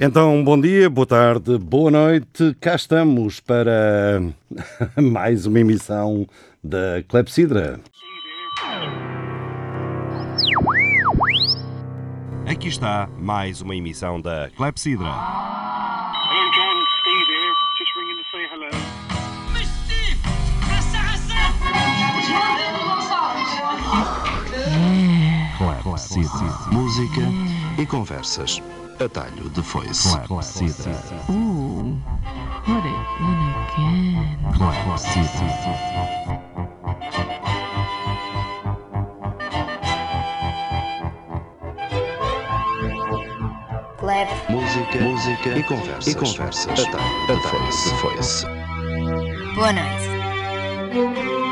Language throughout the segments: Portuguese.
Então, bom dia, boa tarde, boa noite. Cá estamos para mais uma emissão da Clepsidra. Aqui está mais uma emissão da Clepsidra. Hello, John. Steve here. Just ringing to say hello. Clepsidra. Música e conversas. Atalho de foice. Clepsidra. Ooh, put it in again. Clepsidra. Música, música e conversas. E conversas. Atalho de foice. foice. Boa noite.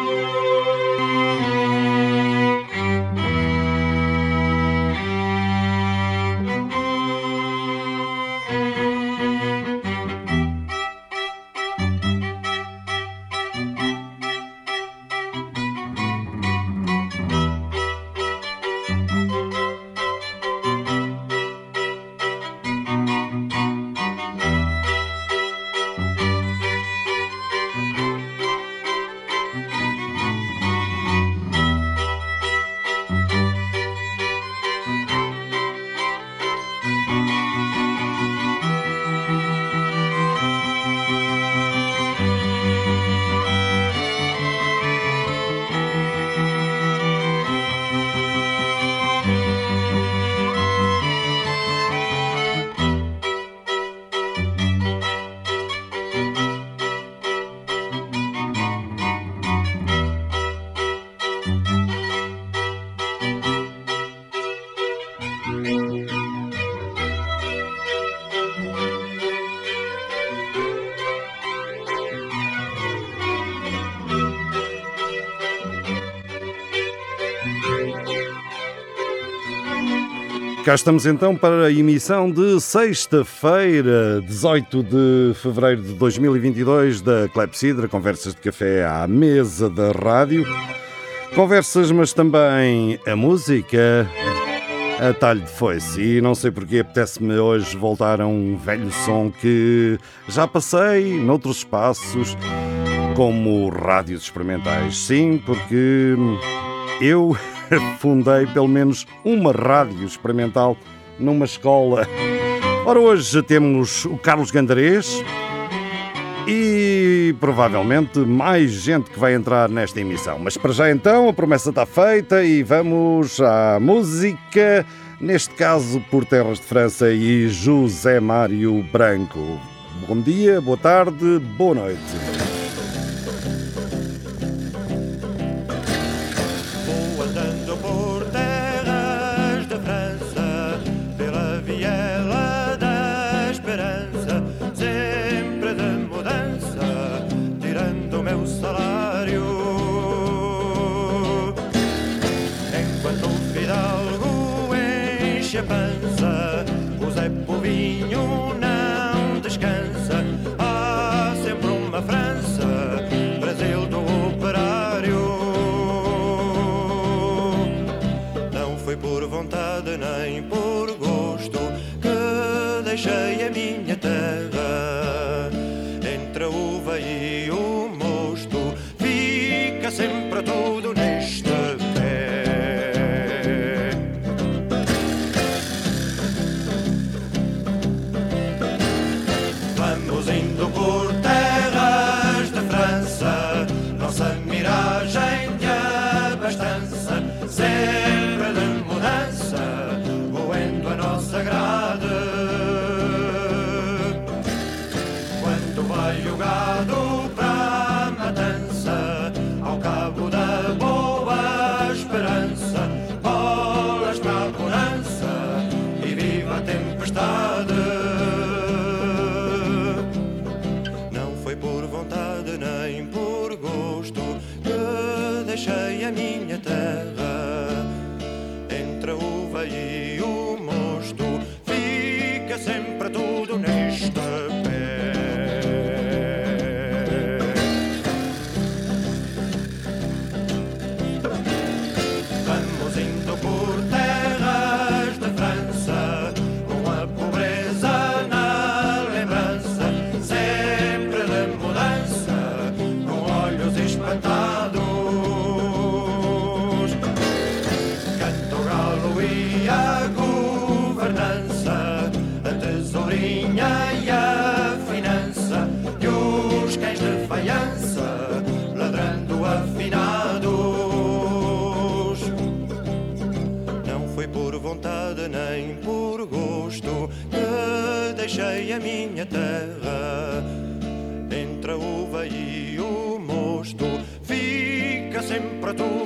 Cá estamos então para a emissão de sexta-feira, 18 de fevereiro de 2022, da Clepsidra, conversas de café à mesa da rádio. Conversas, mas também a música, a talho de foice. E não sei porque apetece-me hoje voltar a um velho som que já passei noutros espaços, como rádios experimentais. Sim, porque eu fundei pelo menos uma rádio experimental numa escola. Ora, hoje temos o Carlos Gandarês e provavelmente mais gente que vai entrar nesta emissão. Mas para já então, a promessa está feita e vamos à música, neste caso por Terras de França e José Mário Branco. Bom dia, boa tarde, boa noite. Sempre deixei a minha terra. Entre a uva e o mosto, fica sempre tudo neste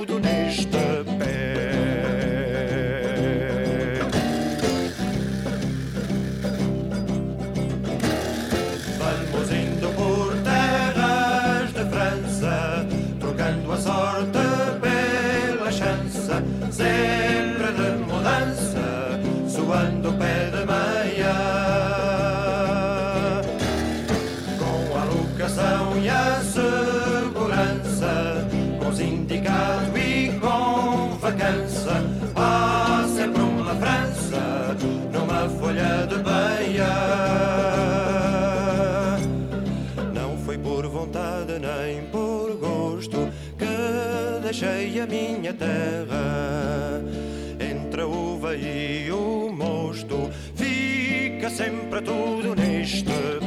deixei a minha terra. Entre a uva e o mosto, fica sempre tudo neste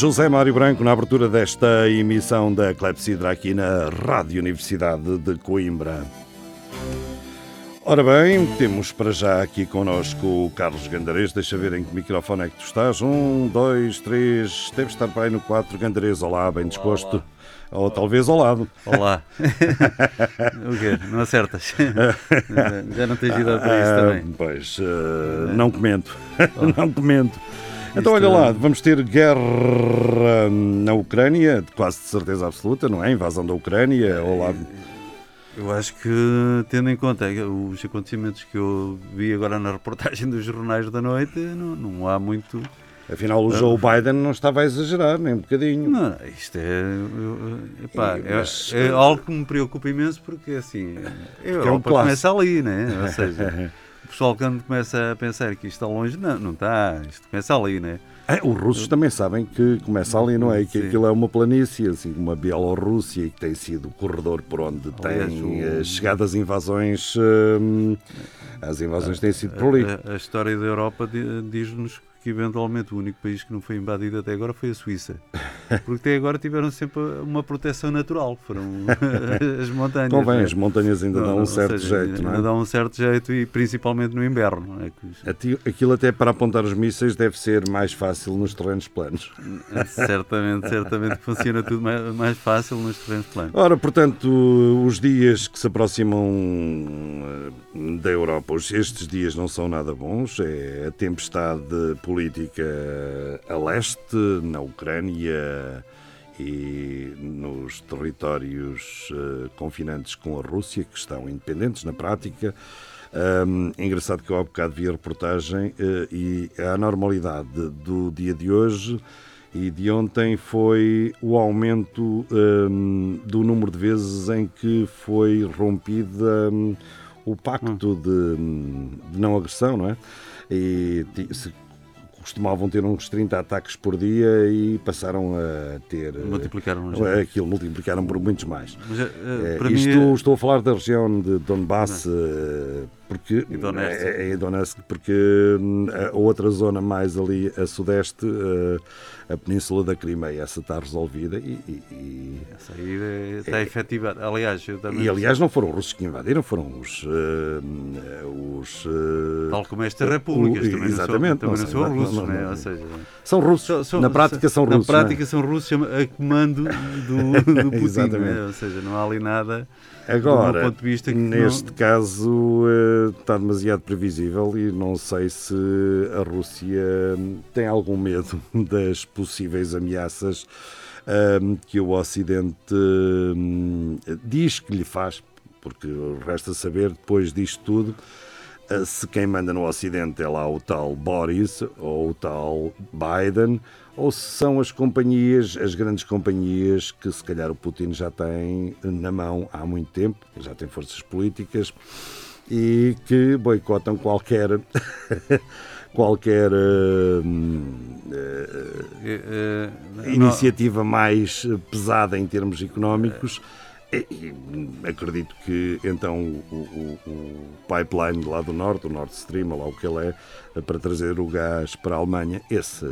José Mário Branco, na abertura desta emissão da Clepsidra aqui na Rádio Universidade de Coimbra. Ora bem, temos para já aqui connosco o Carlos Gandarês. Deixa ver em que microfone é que tu estás. Um, dois, três. Deve estar para aí no quatro. Gandarês, olá, bem disposto. Ou talvez ao lado. Olá. o quê? Não acertas? Já não tens idade para isso Ah, também. Pois, eh, não comento. não comento. Então, olha Isto- lá, vamos ter guerra na Ucrânia, quase de certeza absoluta, não é? Invasão da Ucrânia, ao lado. Eu acho que, tendo em conta os acontecimentos que eu vi agora na reportagem dos jornais da noite, não, não há muito. Afinal, o Joe Biden não estava a exagerar, nem um bocadinho. Não, isto é. epá, E- é- mas- é, algo que me preocupa imenso porque assim. A Europa clássico. começa ali, né? Ou seja, pessoal quando começa a pensar que isto está longe, não, não está. Isto começa ali, né? É, os russos também sabem que começa ali, não é? Que Sim. aquilo é uma planície, assim como a Bielorrússia, e que tem sido o corredor por onde Aliás, tem o- eh, chegado as invasões. hum, as invasões têm sido por ali. A, a história da Europa di- diz-nos que eventualmente o único país que não foi invadido até agora foi a Suíça. Porque até agora tiveram sempre uma proteção natural, foram as montanhas. Convém, né? as montanhas ainda dão um certo seja, jeito, não ainda é? dão um certo jeito e principalmente no inverno. não É que Aquilo até para apontar os mísseis deve ser mais fácil nos terrenos planos. certamente, certamente funciona tudo mais, mais fácil nos terrenos planos. Ora, portanto, os dias que se aproximam eh, da Europa, estes dias não são nada bons. É a tempestade política a leste, na Ucrânia e nos territórios eh, confinantes com a Rússia, que estão independentes na prática. Hum, é engraçado que eu há bocado vi a reportagem eh, e a anormalidade do dia de hoje e de ontem foi o aumento hum, do número de vezes em que foi rompida hum, o pacto de, hum, de não agressão, não é? E se costumavam ter uns 30 ataques por dia e passaram a ter. eh, Multiplicaram já. Aquilo multiplicaram por muitos mais. Mas, É, para isto mim, estou a falar da região de Donbass, porque E Donetsk. é, é Donetsk, porque hum, a outra zona mais ali a sudeste, eh, a península da Crimeia, essa está resolvida e, e- e- Essa aí é- está efetivada. Aliás, eu também. e, aliás não foram os russos que invadiram, foram os eh, os eh, Tal como estas repúblicas, o- também exatamente, não são, também não não são- não- russos, não- né? não- Ou seja, são russos, são- são- na prática são russos. Na é? prática são russos a comando do, do Putin, Exatamente. né? ou seja, não há ali nada Agora, meu ponto de vista que neste não... caso eh, está demasiado previsível e não sei se a Rússia tem algum medo das possíveis ameaças ahm, que o Ocidente hum, diz que lhe faz, porque resta saber, depois disto tudo, eh, se quem manda no Ocidente é lá o tal Boris ou o tal Biden, ou se são as companhias, as grandes companhias que se calhar o Putin já tem na mão há muito tempo, já tem forças políticas e que boicotam qualquer qualquer Eh, eh, iniciativa mais pesada em termos económicos. E, acredito que então o, o- o pipeline lá do norte, o Nord Stream, lá o que ele é, para trazer o gás para a Alemanha, esse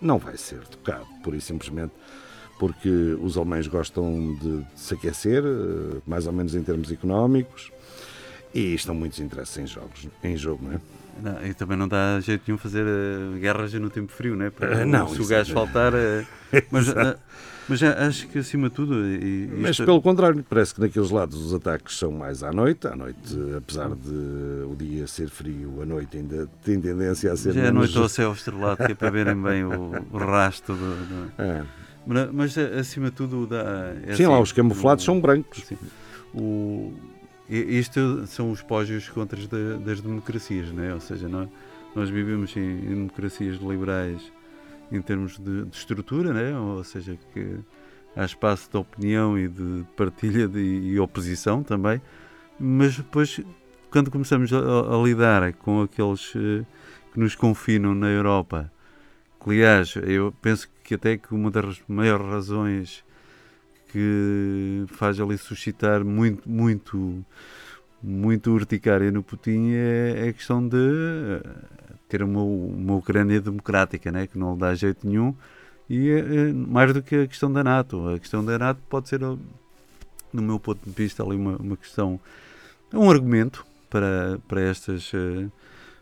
não vai ser tocado, pura e simplesmente porque os alemães gostam de, se aquecer, eh, mais ou menos em termos económicos, e estão muitos interesses em jogos, em jogo, não é? Não, e também não dá jeito nenhum fazer eh, guerras no tempo frio, né? Porque Ah, não, se o gás é- faltar. eh, mas, eh, mas acho que acima de tudo. E, Mas isto- pelo contrário, parece que naqueles lados os ataques são mais à noite. À noite, apesar de o dia ser frio, a noite ainda tem tendência a ser já é menos... noite ao céu estrelado, que é para verem bem o, o rastro do. do- É. Mas, acima de tudo. Dá, é Sim, assim, lá os camuflados o- são brancos. Sim. O, isto são os pógios contras da- das democracias, né? ou seja, nós, nós vivemos em, em democracias liberais em termos de, de estrutura, né? ou seja, que há espaço de opinião e de partilha de, e oposição também, mas depois, quando começamos a, a lidar com aqueles eh, que nos confinam na Europa, que aliás, eu penso que até que uma das maiores razões que faz ali suscitar muito, muito, muito urticária no Putin é, é a questão de ter uma, uma Ucrânia democrática, né, que não lhe dá jeito nenhum, e é, mais do que a questão da NATO. A questão da NATO pode ser, no meu ponto de vista, ali uma, uma questão, um argumento para, para estas eh,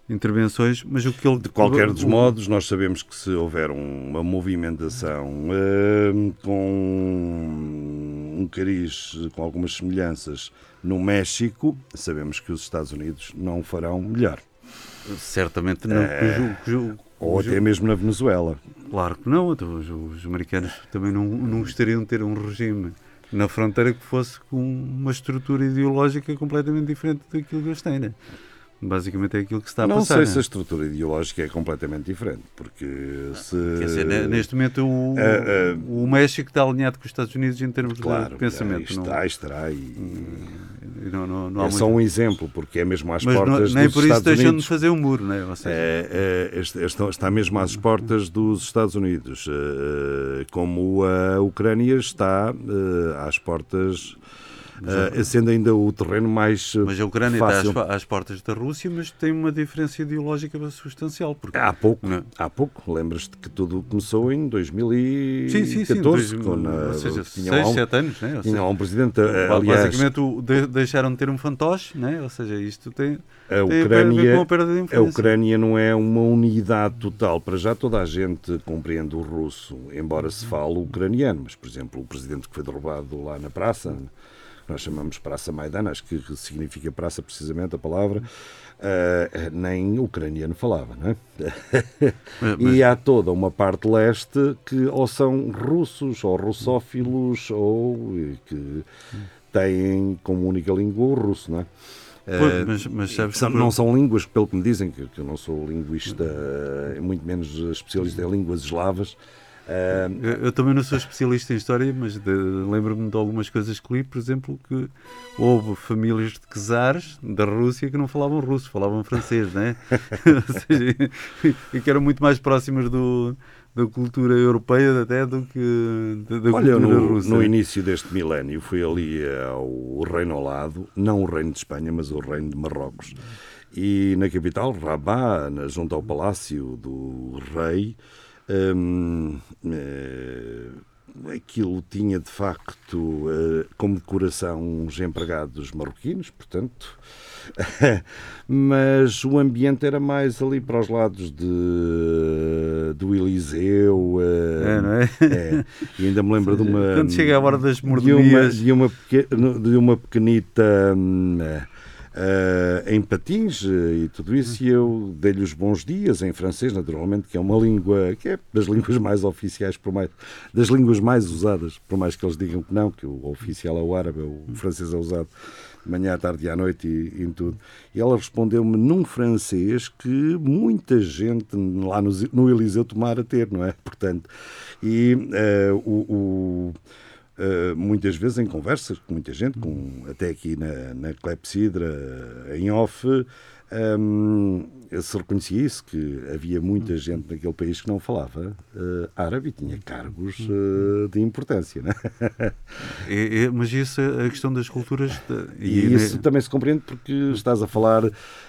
intervenções, mas o que ele De qualquer dos modos, nós sabemos que se houver um- uma movimentação hum, com um cariz com algumas semelhanças no México, sabemos que os Estados Unidos não farão melhor. Certamente não. cujo- cujo- Ou até mesmo na Venezuela. Claro que não. então os, os americanos também não, não gostariam de ter um regime na fronteira que fosse com uma estrutura ideológica completamente diferente daquilo que eles têm. Né? Basicamente é aquilo que se está a não passar. sei né? se a estrutura ideológica é completamente diferente, porque se... Quer dizer, ne- neste momento o, Ah, ah, o México está alinhado com os Estados Unidos em termos Claro, de pensamento. não, está, aí estará e... não, não, não há é muito- só um exemplo, porque é mesmo às Mas não- portas nem dos por isso Estados deixam Unidos. de fazer um muro, né? Ou seja, É, é, este- está mesmo às portas dos Estados Unidos, eh, como a Ucrânia está eh, às portas, eh, sendo ainda o terreno mais eh, Mas a Ucrânia fácil. está às, às portas da Rússia, mas tem uma diferença ideológica substancial. Porque Há pouco, Não. há pouco, lembras-te que tudo começou em 2014, Sim, sim, sim. dois- ou seja, tinha 6, lá um, 7 anos, né? Ou seja, um presidente, eh, aliás, basicamente de- deixaram de ter um fantoche, né? ou seja, isto tem, a Ucrânia, a A. Ucrânia não é uma unidade total. Para já toda a gente compreende o russo, embora se fale o ucraniano. Mas, por exemplo, o presidente que foi derrubado lá na praça, nós chamamos Praça Maidan, acho que significa praça precisamente a palavra, eh, nem ucraniano falava, não é? Mas- E há toda uma parte leste que ou são russos ou russófilos ou que têm como única língua o russo, não é? Pois, Eh, mas, mas sabes são- não são línguas, pelo que me dizem, que, que eu não sou linguista, eh, muito menos especialista em línguas eslavas, Ah, Eu, eu também não sou especialista em história, mas lembro-me de algumas coisas que li, por exemplo, que houve famílias de czares da Rússia que não falavam russo, falavam francês, né? Ou seja, e que eram muito mais próximas do, da cultura europeia até do que da, da Olha, cultura no, russa. no início deste milénio fui ali ao Reino ao lado, não o Reino de Espanha, mas o Reino de Marrocos. E na capital, Rabat, junto ao Palácio do Rei, hum, eh, aquilo tinha de facto eh, como decoração uns empregados marroquinos, portanto. Mas o ambiente era mais ali para os lados de, do Eliseu. eh, É, não é? é. E ainda me lembro de uma. Quando chega a hora das mordomias. de uma, de uma pequenita. Eh, em patins eh, e tudo isso, e eu dei-lhe os bons dias em francês, naturalmente, que é uma língua que é das línguas mais oficiais, por mais, das línguas mais usadas, por mais que eles digam que não, que o oficial é o árabe, o francês é usado de manhã, à tarde e à noite e, em tudo. E ela respondeu-me num francês que muita gente lá no, no Eliseu tomara ter, não é? Portanto, e eh, o- o Uh, muitas vezes em conversas com muita gente, com, até aqui na, na Clepsidra, em off, um, se reconhecia isso, que havia muita gente naquele país que não falava uh, árabe e tinha cargos uh, de importância. Né? É- é- mas isso é a questão das culturas. de- E, isso também se compreende porque estás a falar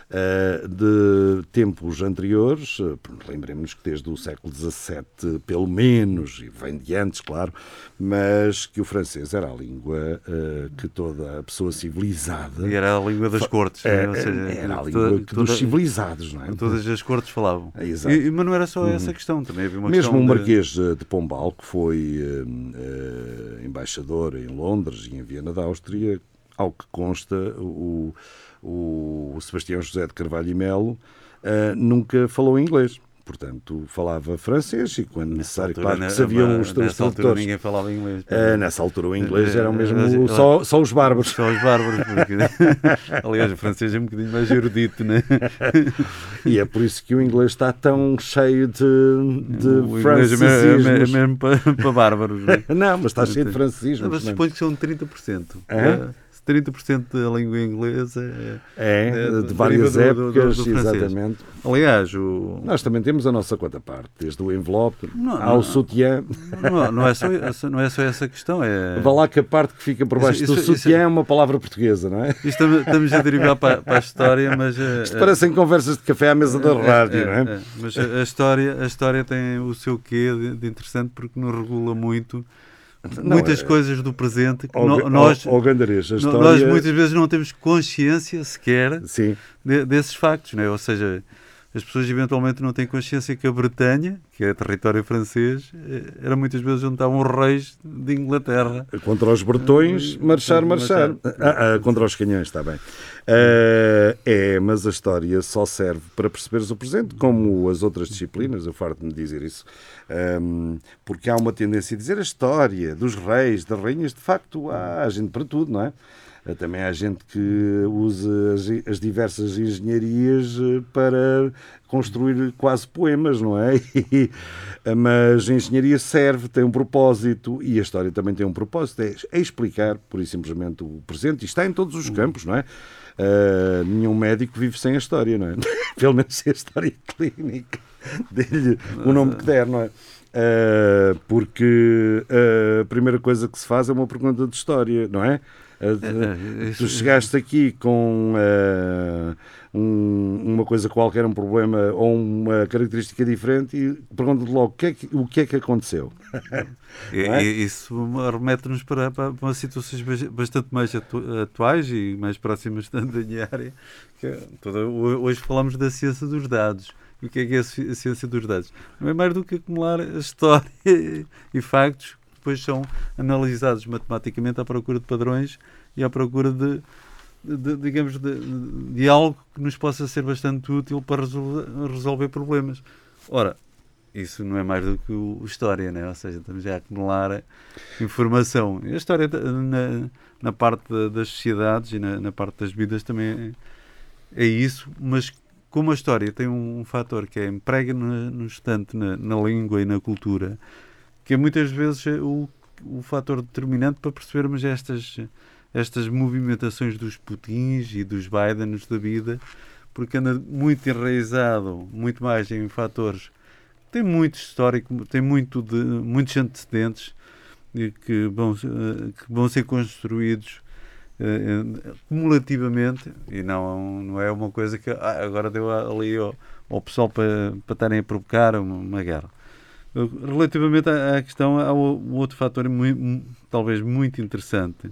de tempos anteriores, uh, lembremos que desde o século XVII, pelo menos, e vem de antes, claro, mas que o francês era a língua uh, que toda a pessoa civilizada. E era a língua das cortes. É, né? Ou seja, era a toda- língua toda- dos civilizados, não é? Todas as cortes falavam. É, exato. E- mas não era só essa questão, também havia uma Mesmo questão o de- Marquês eh, de Pombal, que foi eh, eh, embaixador em Londres e em Viena da Áustria, ao que consta, o, o Sebastião José de Carvalho e Melo eh, nunca falou inglês. Portanto, falava francês e, quando necessário, altura, claro que sabiam os, os Nessa altura tradutores. ninguém falava inglês. Eh, nessa altura o inglês era o Eh, mesmo só, só os bárbaros. Só os bárbaros, porque... aliás, o francês é um bocadinho mais erudito, né? E é por isso que o inglês está tão cheio de, de o é me- é, é mesmo para, para bárbaros, né? Não, mas está cheio de Não, francisismos. mas é? suponho que são 30%. É? Eh, 30% da língua inglesa é... É, É, de deriva várias do- do- do- do épocas, exatamente. Aliás, o... Nós também temos a nossa quanta parte, desde o envelope Não, ao não. sutiã. não, não, é só, essa- não é só essa questão, é... Vá lá que a parte que fica por baixo Isso- do isso- isso- sutiã é uma palavra portuguesa, não é? Isto estamos, a derivar para, para a história, mas... eh, Isto parecem conversas de café à mesa da rádio, é, não é? é, Mas a, história, a história tem o seu quê de, de interessante porque nos regula muito Não, muitas é- coisas do presente que Ao, no- ao- nós, ao Gandarês, história... nós muitas vezes não temos consciência sequer de- desses factos, né? ou seja, as pessoas eventualmente não têm consciência que a Bretanha, que é território francês, eh, era muitas vezes onde estavam os reis de Inglaterra. contra os bretões, marchar, marchar. Marchar. Ah, ah, contra os canhões, está bem. Ah, é, mas a história só serve para perceberes o presente, como as outras disciplinas, eu farto-me dizer isso, Ahm, porque há uma tendência a dizer a história dos reis, das rainhas, de facto, há gente para tudo, não é? Ah, Também há gente que usa as, as diversas engenharias eh, para construir quase poemas, não é? E, mas a engenharia serve, tem um propósito e a história também tem um propósito, é, é explicar, por e simplesmente, o presente. E está em todos os campos, não é? Ah, nenhum médico vive sem a história, não é? Pelo menos sem a história clínica. Dê-lhe o nome que der, não é? Ah, porque a primeira coisa que se faz é uma pergunta de história, não é? É, é, tu isso- chegaste aqui com ah, um- uma coisa qualquer, um problema ou uma característica diferente e pergunta-te logo o que, é que, que é que aconteceu. É? isso remete-nos para, para, para situações bas- bastante mais atu- atuais e mais próximas da minha área. que é toda- ho- hoje falamos da ciência dos dados. E o que é que é a ci- a ciência dos dados? Não é mais do que acumular história e factos depois são analisados matematicamente à procura de padrões e à procura de, de- digamos, de, de algo que nos possa ser bastante útil para resolver, resolver problemas. Ora, isso não é mais do que o, o história, né? ou seja, estamos a acumular informação. A história na, na parte da- das sociedades e na, na parte das vidas também é, é isso, mas como a história tem um, fator que é emprega no instante na, na língua e na cultura, que é muitas vezes o, o fator determinante para percebermos estas, estas movimentações dos Putins e dos Bidens da vida, porque anda muito enraizado, muito mais em fatores. Tem muito histórico, tem muito de, muitos antecedentes que vão, eh, que vão ser construídos eh, eh, cumulativamente e não, não é uma coisa que ah, agora deu ali ao, ao pessoal para, para estarem a provocar uma, uma guerra. Relativamente à, questão, há um outro fator muito, talvez muito interessante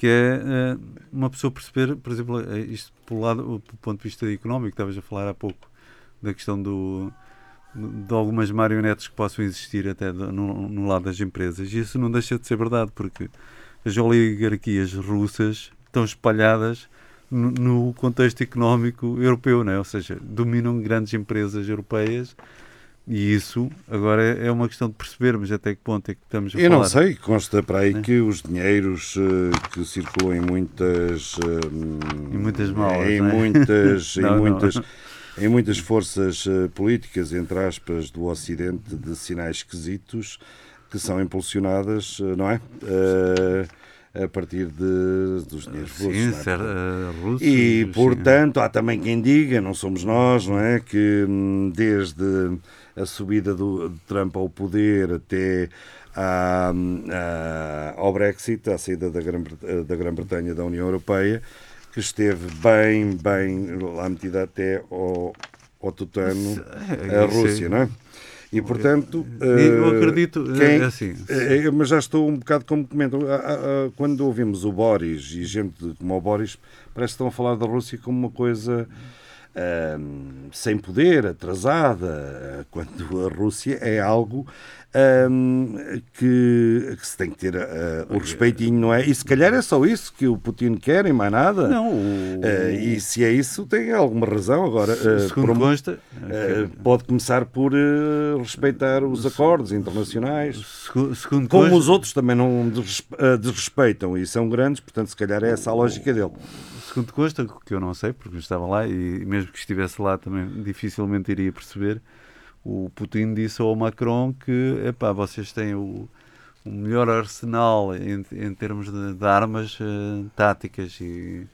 que é uma pessoa perceber, por exemplo, isto pelo, lado, pelo ponto de vista económico, estavas a falar há pouco da questão do, de algumas marionetes que possam existir até no, no, lado das empresas. E isso não deixa de ser verdade, porque as oligarquias russas estão espalhadas no, no contexto económico europeu, não é? ou seja, dominam grandes empresas europeias e isso agora é, é uma questão de percebermos até que ponto é que estamos a Eu falar. não sei, consta para aí é. que os dinheiros uh, que circulam em muitas... Em muitas malas, Em é? muitas... não, em muitas não. Em muitas forças uh, políticas, entre aspas, do Ocidente, de sinais esquisitos que são impulsionadas, não é? a partir de, dos dinheiros russos. Sim, é? ser, uh, russos, e, sim. portanto, há também quem diga, não somos nós, não é? Que hum, desde a subida do, de Trump ao poder até à, à, ao Brexit, à saída da Grã-Bretanha da, Grã da União Europeia, que esteve bem, bem lá metida até ao, ao tutano a Rússia, não é? E, portanto. Eu acredito. Quem, é assim. Mas já estou um bocado como comentam. Quando ouvimos o Boris e gente como o Boris, parece que estão a falar da Rússia como uma coisa. Um, sem poder, atrasada, quando a Rússia é algo um, que, que, se tem que ter uh, o respeitinho, não é? E se calhar é só isso que o Putin quer e mais nada. Não. O... Uh, e se é isso, tem alguma razão. Agora, uh, segundo consta, pode começar por respeitar os acordos internacionais, segundo como consta, os outros também não desrespeitam e são grandes, portanto, se calhar é essa a lógica dele. Segundo consta, que eu não sei, porque eu estava lá e mesmo que estivesse lá também dificilmente iria perceber o Putin disse ao Macron que epá, vocês têm o, o melhor arsenal em, em termos de, de armas uh, táticas e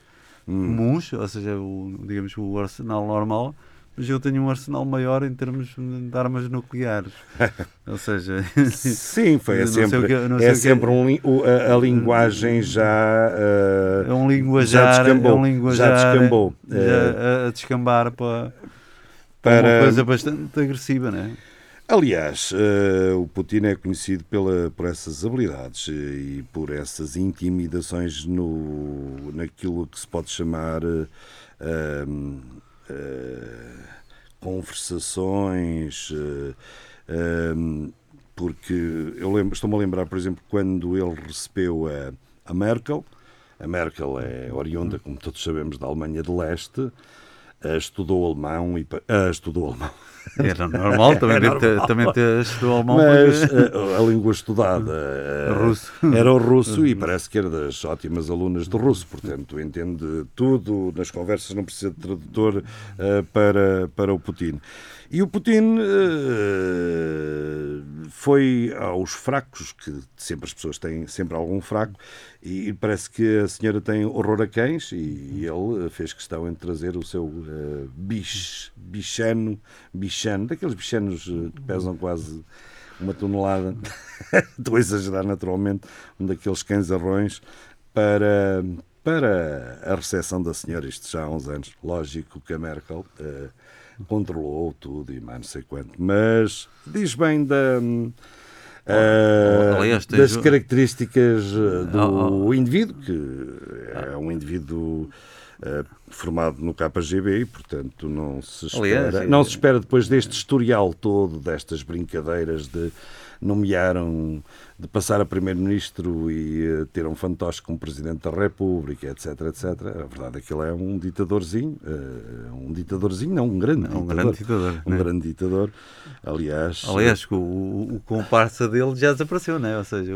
hum. comuns, ou seja, o, digamos o arsenal normal, mas eu tenho um arsenal maior em termos de armas nucleares. ou seja, sim, foi é sempre, que, é sempre um, a, a, linguagem já uh, é um linguajar, já descambou, é um linguajar, já descambou. Já a, a descambar para para... Uma coisa bastante agressiva, não é? Aliás, uh, o Putin é conhecido pela, por essas habilidades uh, e por essas intimidações no, naquilo que se pode chamar uh, conversações, porque eu estou-me a lembrar, por exemplo, quando ele recebeu a, a Merkel, a Merkel é oriunda, como todos sabemos, da Alemanha de Leste, Uh, estudou alemão e uh, estudou alemão. Era normal, também, era normal. também estudou alemão. Mas uh, a língua estudada russo. era o russo e parece que era das ótimas alunas de russo, portanto entende tudo nas conversas, não precisa de tradutor para, para o Putin. E o Putin uh, foi aos fracos, que sempre as pessoas têm sempre algum fraco, e parece que a senhora tem horror a cães, e ele fez questão de trazer o seu uh, bicho, bichano, bichano, daqueles bichanos que pesam quase uma tonelada, estou a exagerar naturalmente, um daqueles cães arrões, para, para a recepção da senhora, isto já há uns anos. Lógico que a Merkel. Uh, controlou tudo e mais não sei quanto. Mas diz bem da. Uh, Aliás, das características eh, do oh, oh. indivíduo, que é um indivíduo formado no KGB e, portanto, não se espera, Aliás, não se espera depois deste historial todo, destas brincadeiras de nomearam de passar a primeiro-ministro e eh, ter um fantoche como presidente da República, etc, etc. A verdade é que ele é um ditadorzinho, eh, um ditadorzinho, não, um grande Um ditador. grande ditador, Um né? grande ditador. Aliás, Aliás, o, o, o comparsa dele já desapareceu, né? Ou seja,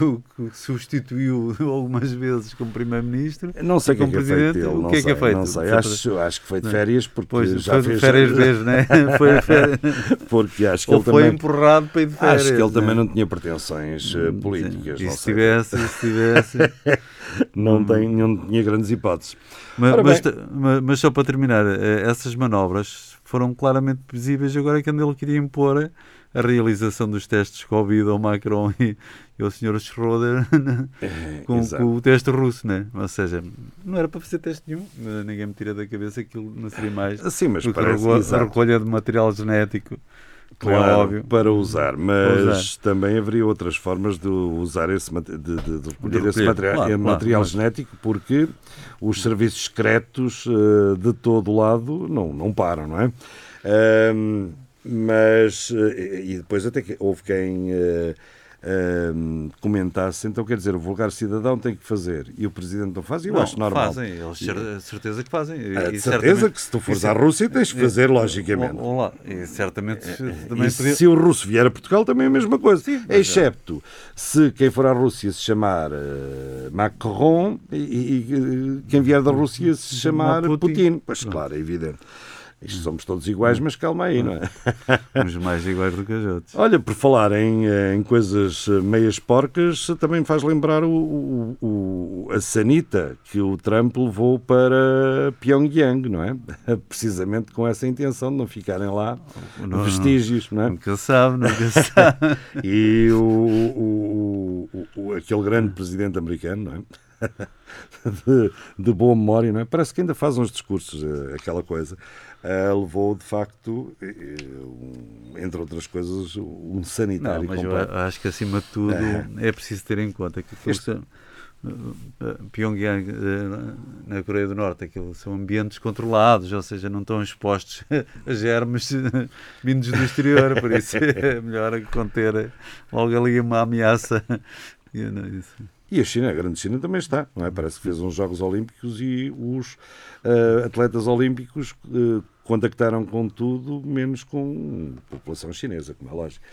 o, o que substituiu algumas vezes como primeiro-ministro. não sei é como que é presidente, dele, o não que é que é feito? Não sei. Acho, acho que foi de férias porque Pois, já foi fez de férias vezes, né? Foi, foi, porque acho que ou ele foi também empurrado para ir de férias. acho que ele também né? não tinha pretensões eh, políticas, E não se tivesse, se tivesse. não, tem, não tinha grandes hipóteses. Mas, mas, mas- só para terminar, eh, essas manobras foram claramente visíveis agora que ele queria impor a realização dos testes Covid ao Macron e, e ao Sr. Schroeder com, exato. com o teste russo, né? Ou seja, não era para fazer teste nenhum, eh, ninguém me tira da cabeça que aquilo não seria mais Sim, mas que a parece recolha de material genético. É Claro, óbvio. para usar, mas usar. também haveria outras formas de usar esse de, de- de recolher esse material, claro, eh, claro, material claro. genético, porque os serviços secretos eh, de todo lado não, não param, não é? Mas, eh, e depois até que houve quem eh, ahm, comentasse, então quer dizer, o vulgar cidadão tem que fazer e o Presidente não faz, e eu Não, acho normal. Fazem, eles cer- certeza que fazem. E- É, e certeza que se tu fores e à cer- Rússia tens que fazer, logicamente. Ou- ou lá. E certamente também E podia- se o russo vier a Portugal, também é a mesma coisa. Sim, mas é. Excepto se quem for à Rússia se chamar eh, Macron e, e- e quem vier da Rússia se chamar Putin. Putin. Pois claro, é evidente. Isto somos todos iguais, mas calma aí, não é? uns mais iguais do que os outros. Olha, por falar em, eh, em coisas eh, meias porcas, também me faz lembrar o, o- a sanita que o Trump levou para Pyongyang, não é? Precisamente com essa intenção de não ficarem lá Não- vestígios, não é? Nunca sabe, nunca sabe. E o, o- o- o- aquele grande presidente americano, não é? De, de boa memória, não é? Parece que ainda faz uns discursos, eh, aquela coisa. Eh, levou, de facto, eh, um- entre outras coisas, um Não, sanitário mas eu completo. a- acho que acima de tudo é preciso ter em conta que Este- eh, Pyongyang eh, na Coreia do Norte aquilo são ambientes controlados, ou seja, não estão expostos a germes vindos do exterior, por isso é melhor conter logo ali uma ameaça. E, não, isso. E a China, a grande China também está, não é? Parece que fez uns Jogos Olímpicos e os eh, atletas olímpicos eh, contactaram com tudo, menos com a população chinesa, como é lógico.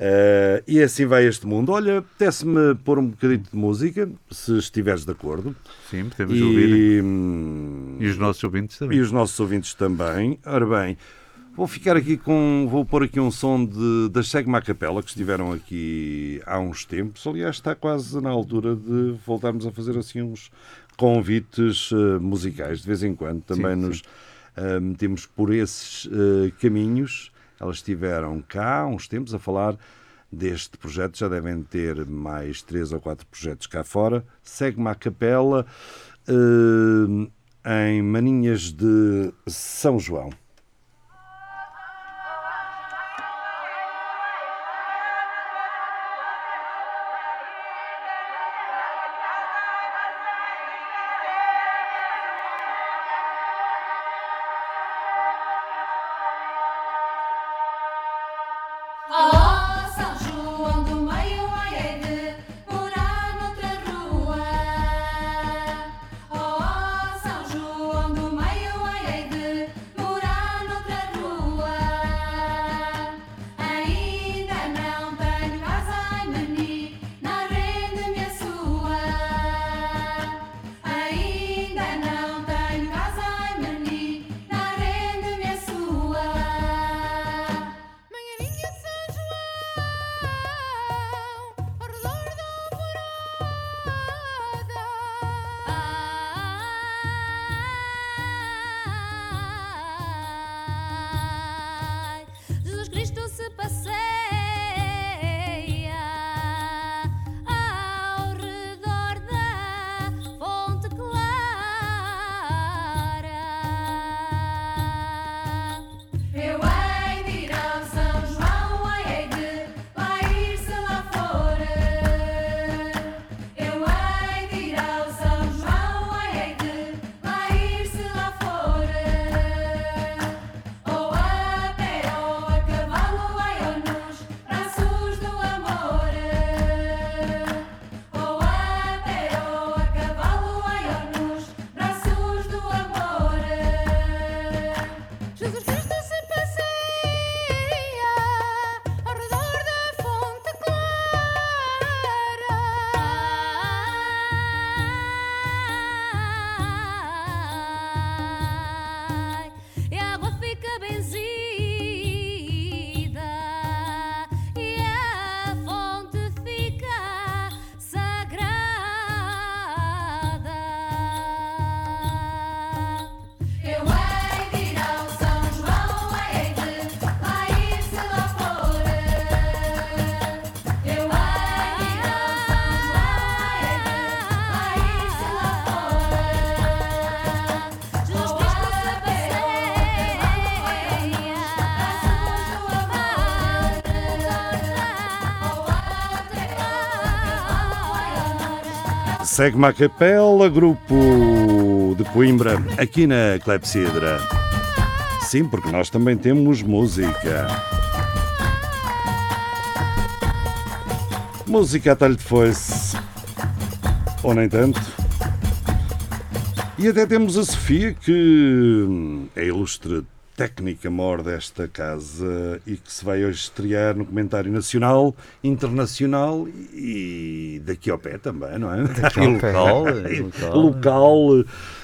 Eh, e assim vai este mundo. Olha, apetece-me pôr um bocadinho de música, se estiveres de acordo. Sim, podemos ouvir. E, hum, E os nossos ouvintes também. e os nossos ouvintes também. Ora bem, vou ficar aqui com. Vou pôr aqui um som de, da Segma Capela, que estiveram aqui há uns tempos. Aliás, está quase na altura de voltarmos a fazer assim uns convites eh, musicais. De vez em quando também Sim, nos eh, metemos por esses eh, caminhos. Elas estiveram cá há uns tempos a falar deste projeto. Já devem ter mais três ou quatro projetos cá fora. Segue-me à capela em Maninhas de São João. Segue-me a capela, grupo de Coimbra, aqui na Clepsidra. Sim, porque nós também temos música. Música a talho de foice. Ou nem tanto. E até temos a Sofia, que é ilustre técnica mor desta casa e que se vai hoje estrear no comentário nacional, internacional e daqui ao pé também, não é? Daqui ao pé. Local, local,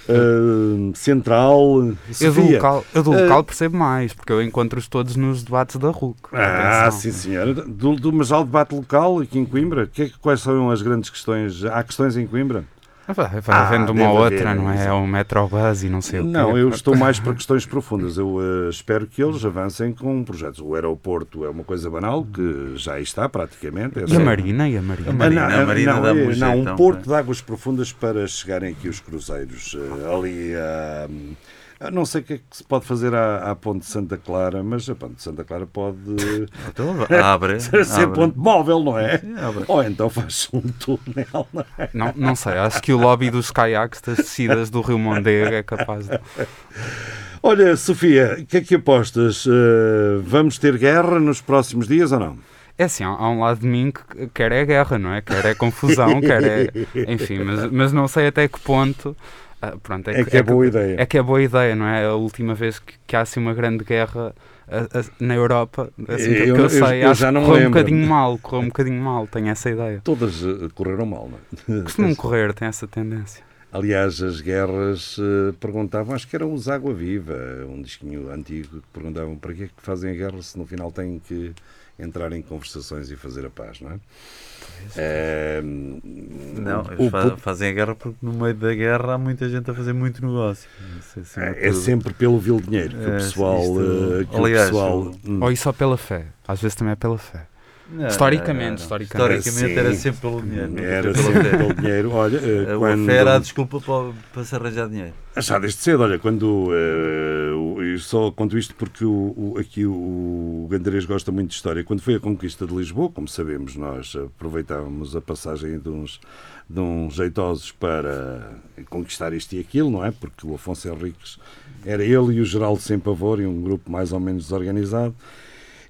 eh, central. Eu do, local, eu do eh, local percebo mais, porque eu encontro-os todos nos debates da RUC. Ah, Atenção. sim, senhora. Do, do mas há o debate local aqui em Coimbra. É que- quais são as grandes questões? Há questões em Coimbra? Vai, vai Ah, havendo uma ou haver, outra, não é? É o Metrobus e não sei o quê. Não, eu estou mais para questões profundas. Eu eh, espero que eles avancem com projetos. O aeroporto é uma coisa banal, que já aí está praticamente. É E a Marina? E a Marina? A Marina, Ah, não, a Marina não, é- muito não, um porto pá. de águas profundas para chegarem aqui os cruzeiros. eh, ali a. eu não sei o que é que se pode fazer à, à Ponte de Santa Clara, mas a Ponte de Santa Clara pode Então, abre. ser abre. ponte móvel, não é? abre. Ou então faz um túnel, não é? Não, não sei, acho que o lobby dos caiaques das descidas do Rio Mondego é capaz de. Olha, Sofia, o que é que apostas? Eh, vamos ter guerra nos próximos dias ou não? É assim, há, há um lado de mim que quer é guerra, não é? Quer é confusão, quer é. Enfim, mas, mas não sei até que ponto. Ah, pronto, É que é boa ideia. É que é boa ideia, não é? A última vez que, que há assim uma grande guerra ah, ah, na Europa, assim que Eu- que eu, eu- sei, eu acho já que não correu um lembro. bocadinho mal, correu um bocadinho mal, tenho essa ideia. Todas eh, correram mal, não é? Costumam correr, tem essa tendência. Aliás, as guerras eh, perguntavam, acho que era os Água Viva, um disquinho antigo, que perguntavam para que é que fazem a guerra se no final têm que entrar em conversações e fazer a paz, não é? Eh, Não, o- eles o- fazem a guerra porque no meio da guerra há muita gente a fazer muito negócio. Acima de é tudo. sempre pelo vil dinheiro que o É, pessoal. isto- eh, que aliás, o pessoal hum, Ou isso só pela fé. Às vezes também é pela fé. Não, Historicamente, não, não. historicamente. Historicamente era Sim. sempre pelo dinheiro. nunca era sempre pelo dinheiro. Olha, eh, A quando... fé era a desculpa para, para se arranjar dinheiro. Já desde cedo, olha, quando. eh, o- eu só conto isto porque o, o- aqui o, o Gandarês gosta muito de história. Quando foi a conquista de Lisboa, como sabemos, nós aproveitávamos a passagem de uns, de uns jeitosos para conquistar isto e aquilo, não é? Porque o Afonso Henriques era ele e o Geraldo Sem Pavor e um grupo mais ou menos desorganizado.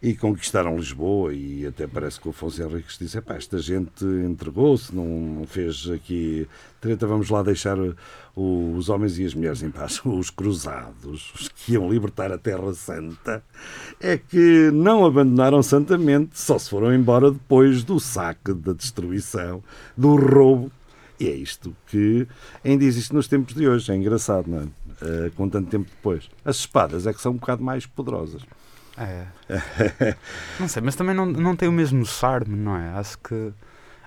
E conquistaram Lisboa e até parece que o Afonso Henriques disse, "Epá, esta gente entregou-se, não fez aqui treta, vamos lá deixar os homens e as mulheres em paz. Os cruzados, os que iam libertar a Terra Santa, é que não abandonaram santamente, só se foram embora depois do saque, da destruição, do roubo. E é isto que ainda existe nos tempos de hoje, é engraçado, não é? Eh, com tanto tempo depois. As espadas é que são um bocado mais poderosas. É. Não sei, mas também não, não tem o mesmo charme, não é? Acho que.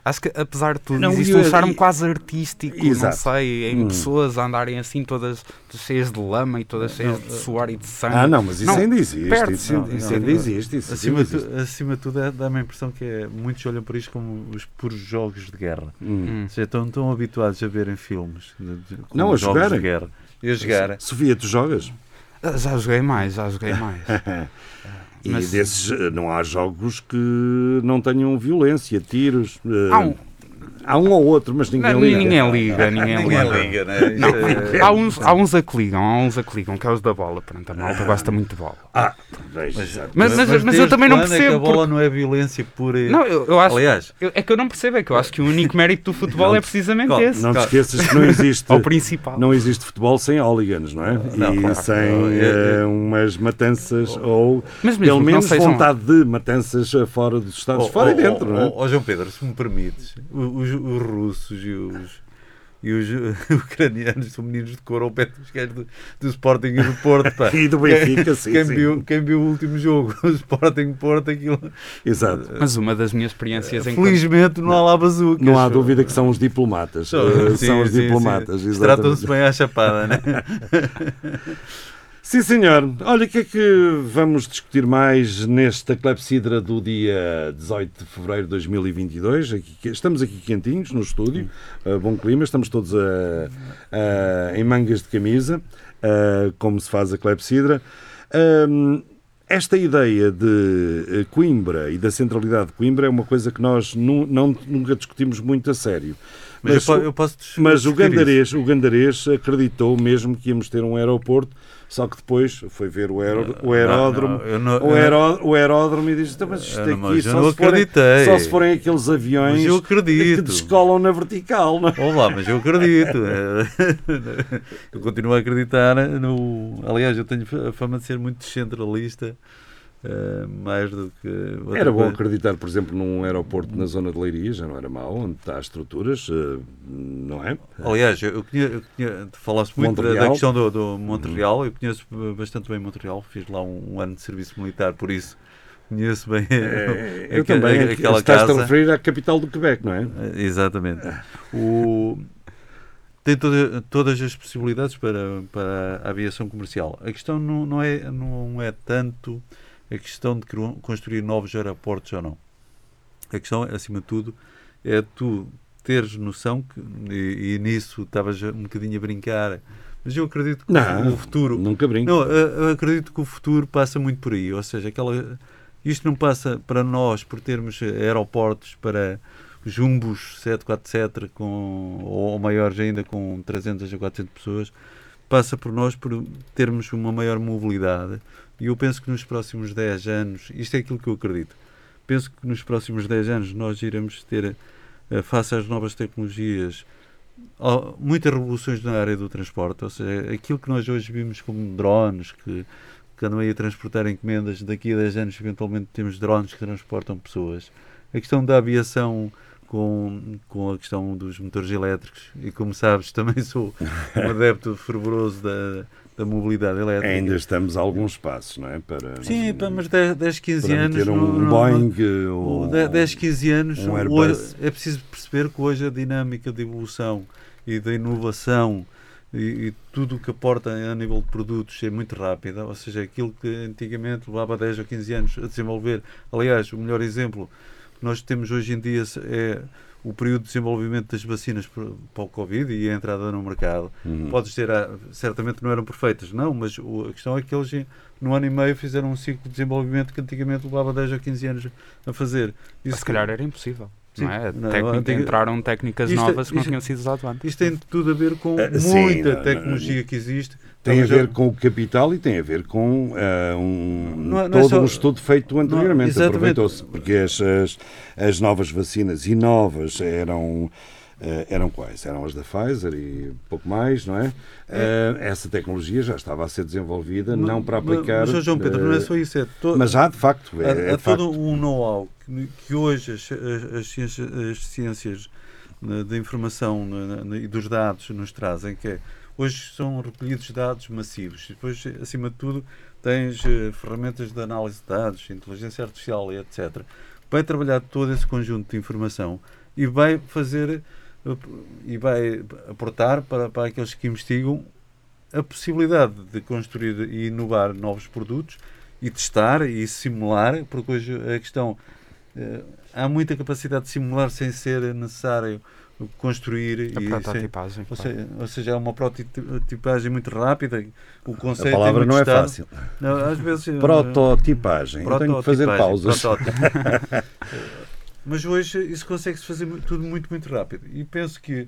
Acho que apesar de tudo, Não, existe e- um charme e- quase artístico, Exato. não sei, em Hum. pessoas a andarem assim todas cheias de lama e todas cheias de suor e de sangue. Ah, não, mas isso Não, ainda existe. Isso, não, isso não, ainda não. existe. Isso Acima, de tu- existe. acima de tudo, é- dá-me a impressão que é, muitos olham para isto como os puros jogos de guerra. Hum. Hum. Ou seja, estão tão habituados a verem filmes de, de, Não, a jogos jogarem. de guerra. E a jogar. Sofia, tu jogas? Já joguei mais, já joguei mais. E Mas- desses eh, não há jogos que não tenham violência, tiros. eh, Há um, há um ou outro, mas ninguém não, liga. ninguém liga, ninguém liga. né? Não, é- há, uns, há uns a que ligam, há uns a que ligam, que é os da bola. Pronto, a malta gosta muito de bola. Ah, veja, Mas. Mas- mas- mas eu também não É que percebo, a bola porque- não é violência pura. Não, eu, eu acho. Aliás, eu- é que eu não percebo, é que eu acho que o único mérito do futebol Não é te- precisamente esse. não te esqueças que não existe, Ao principal. não existe futebol sem hooligans, não é? Não, e claro. sem é- eh, umas matanças ou Mas mesmo pelo menos vontade de matanças fora dos Estados, Oh, fora oh, e dentro, oh, não é? oh, oh, João Pedro, se me permites, os, os- os russos e os, e os ucranianos são meninos de cor ao pé dos gajos do, do Sporting e do Porto. Pá. E do Benfica, sim, quem, sim. Viu, quem viu o último jogo, o Sporting Porto, aquilo. Exato. Mas uma das minhas experiências em Felizmente não há lá bazucas. Não há dúvida que são os diplomatas. São, eh, sim, são os sim, diplomatas. sim. exatamente. Tratam-se bem à chapada, né? Sim, senhor. Olha, o que é que vamos discutir mais nesta clepsidra do dia 18 de fevereiro de 2022? Aqui, estamos aqui quentinhos no estúdio, uh, bom clima, estamos todos a- a- em mangas de camisa, uh, como se faz a clepsidra. Um, esta ideia de Coimbra e da centralidade de Coimbra é uma coisa que nós nu- não- nunca discutimos muito a sério. Mas, Mas eu, eu posso Mas o isso. Gandarês, o Gandarês acreditou mesmo que íamos ter um aeroporto, só que depois foi ver o, aero, o aeródromo, não, eu não- o, aeró- o aeródromo e diz: "Então, mas isto não- aqui mas só, não se forem, só se forem aqueles aviões que descolam na vertical, não é? Olá, mas eu acredito. eu continuo a acreditar no. Aliás, eu tenho a fama de ser muito descentralista, eh, mais do que. Era bom coisa. acreditar, por exemplo, num aeroporto na zona de Leiria, já não era mau, onde está as estruturas, eh, não é? Aliás, eu eu falaste muito da- da questão do, do Montreal. Eu conheço bastante bem Montreal, fiz lá um, um ano de serviço militar, por isso conheço bem É, eu aquela- também. aquela Estás-te a casa. referir à capital do Quebec, não é? Eh, Exatamente. O, tem toda- todas as possibilidades para, para a aviação comercial. A questão não, não, é, não é tanto a questão de construir novos aeroportos ou não. A questão, acima de tudo, é tu teres noção, que, e, e nisso estavas um bocadinho a brincar, mas eu acredito que Não, o futuro. nunca brinco. Não, eu acredito que o futuro passa muito por aí. Ou seja, aquela, isto não passa para nós por termos aeroportos para jumbos 747 com, ou maiores ainda com 300 a 400 pessoas. Passa por nós por termos uma maior mobilidade. E eu penso que nos próximos 10 anos, isto é aquilo que eu acredito, penso que nos próximos 10 anos nós iremos ter, eh, face às novas tecnologias, muitas revoluções na área do transporte, ou seja, aquilo que nós hoje vimos como drones, que, que andam aí a transportar encomendas, daqui a 10 anos eventualmente temos drones que transportam pessoas. A questão da aviação com, com a questão dos motores elétricos, e como sabes, também sou um adepto fervoroso da, da mobilidade elétrica. Ainda estamos a alguns passos, não é? Para, Sim, pá, mas 10, 10 15 para anos. um não- Boeing ou o 10, 10, 15 anos, um hoje- é preciso perceber que hoje a dinâmica de evolução e da inovação e, e tudo o que aporta a nível de produtos é muito rápida, ou seja, aquilo que antigamente levava 10 ou 15 anos a desenvolver. Aliás, o melhor exemplo que nós temos hoje em dia é o período de desenvolvimento das vacinas para o Covid e a entrada no mercado. Uhum. Podes ter, ah, certamente não eram perfeitas, não, mas a questão é que eles no ano e meio fizeram um ciclo de desenvolvimento que antigamente levava 10 ou 15 anos a fazer. Mas se calhar era impossível. Sim, não é? não, Técnica- Entraram técnicas Isto é- novas que não isto- tinham sido usadas antes. Isto tem tudo a ver com sim, muita não, tecnologia que existe. Tem a já- ver com o capital e tem a ver com ah, um, Não é- é todo só- um estudo feito anteriormente. Aproveitou-se, porque as, as, as novas vacinas e novas eram. Ah, eram quais? Eram as da Pfizer e pouco mais, não é? Ah, essa tecnologia já estava a ser desenvolvida, não para Mas- aplicar. Mas, João Pedro, não é só isso. É to- Mas há de facto. há, É, é há de facto. todo um know-how que, que hoje as, as- as ciências, as ciências né, da informação e dos dados nos trazem, que é, hoje são recolhidos dados massivos. Depois, acima de tudo, tens eh, ferramentas de análise de dados, inteligência artificial e etc. Vai trabalhar todo esse conjunto de informação e vai fazer eh, e vai aportar para, para aqueles que investigam a possibilidade de construir e inovar novos produtos e testar e simular, porque hoje a questão eh, há muita capacidade de simular sem ser necessário construir A e sem- prototipagem. ou, claro. seja, ou seja, é uma prototipagem muito rápida. O A conceito palavra é não é fácil. Não, às vezes, eh, Prototipagem. Eu tenho que fazer prototipagem, pausas. Mas hoje isso consegue-se fazer tudo muito, muito rápido. E penso que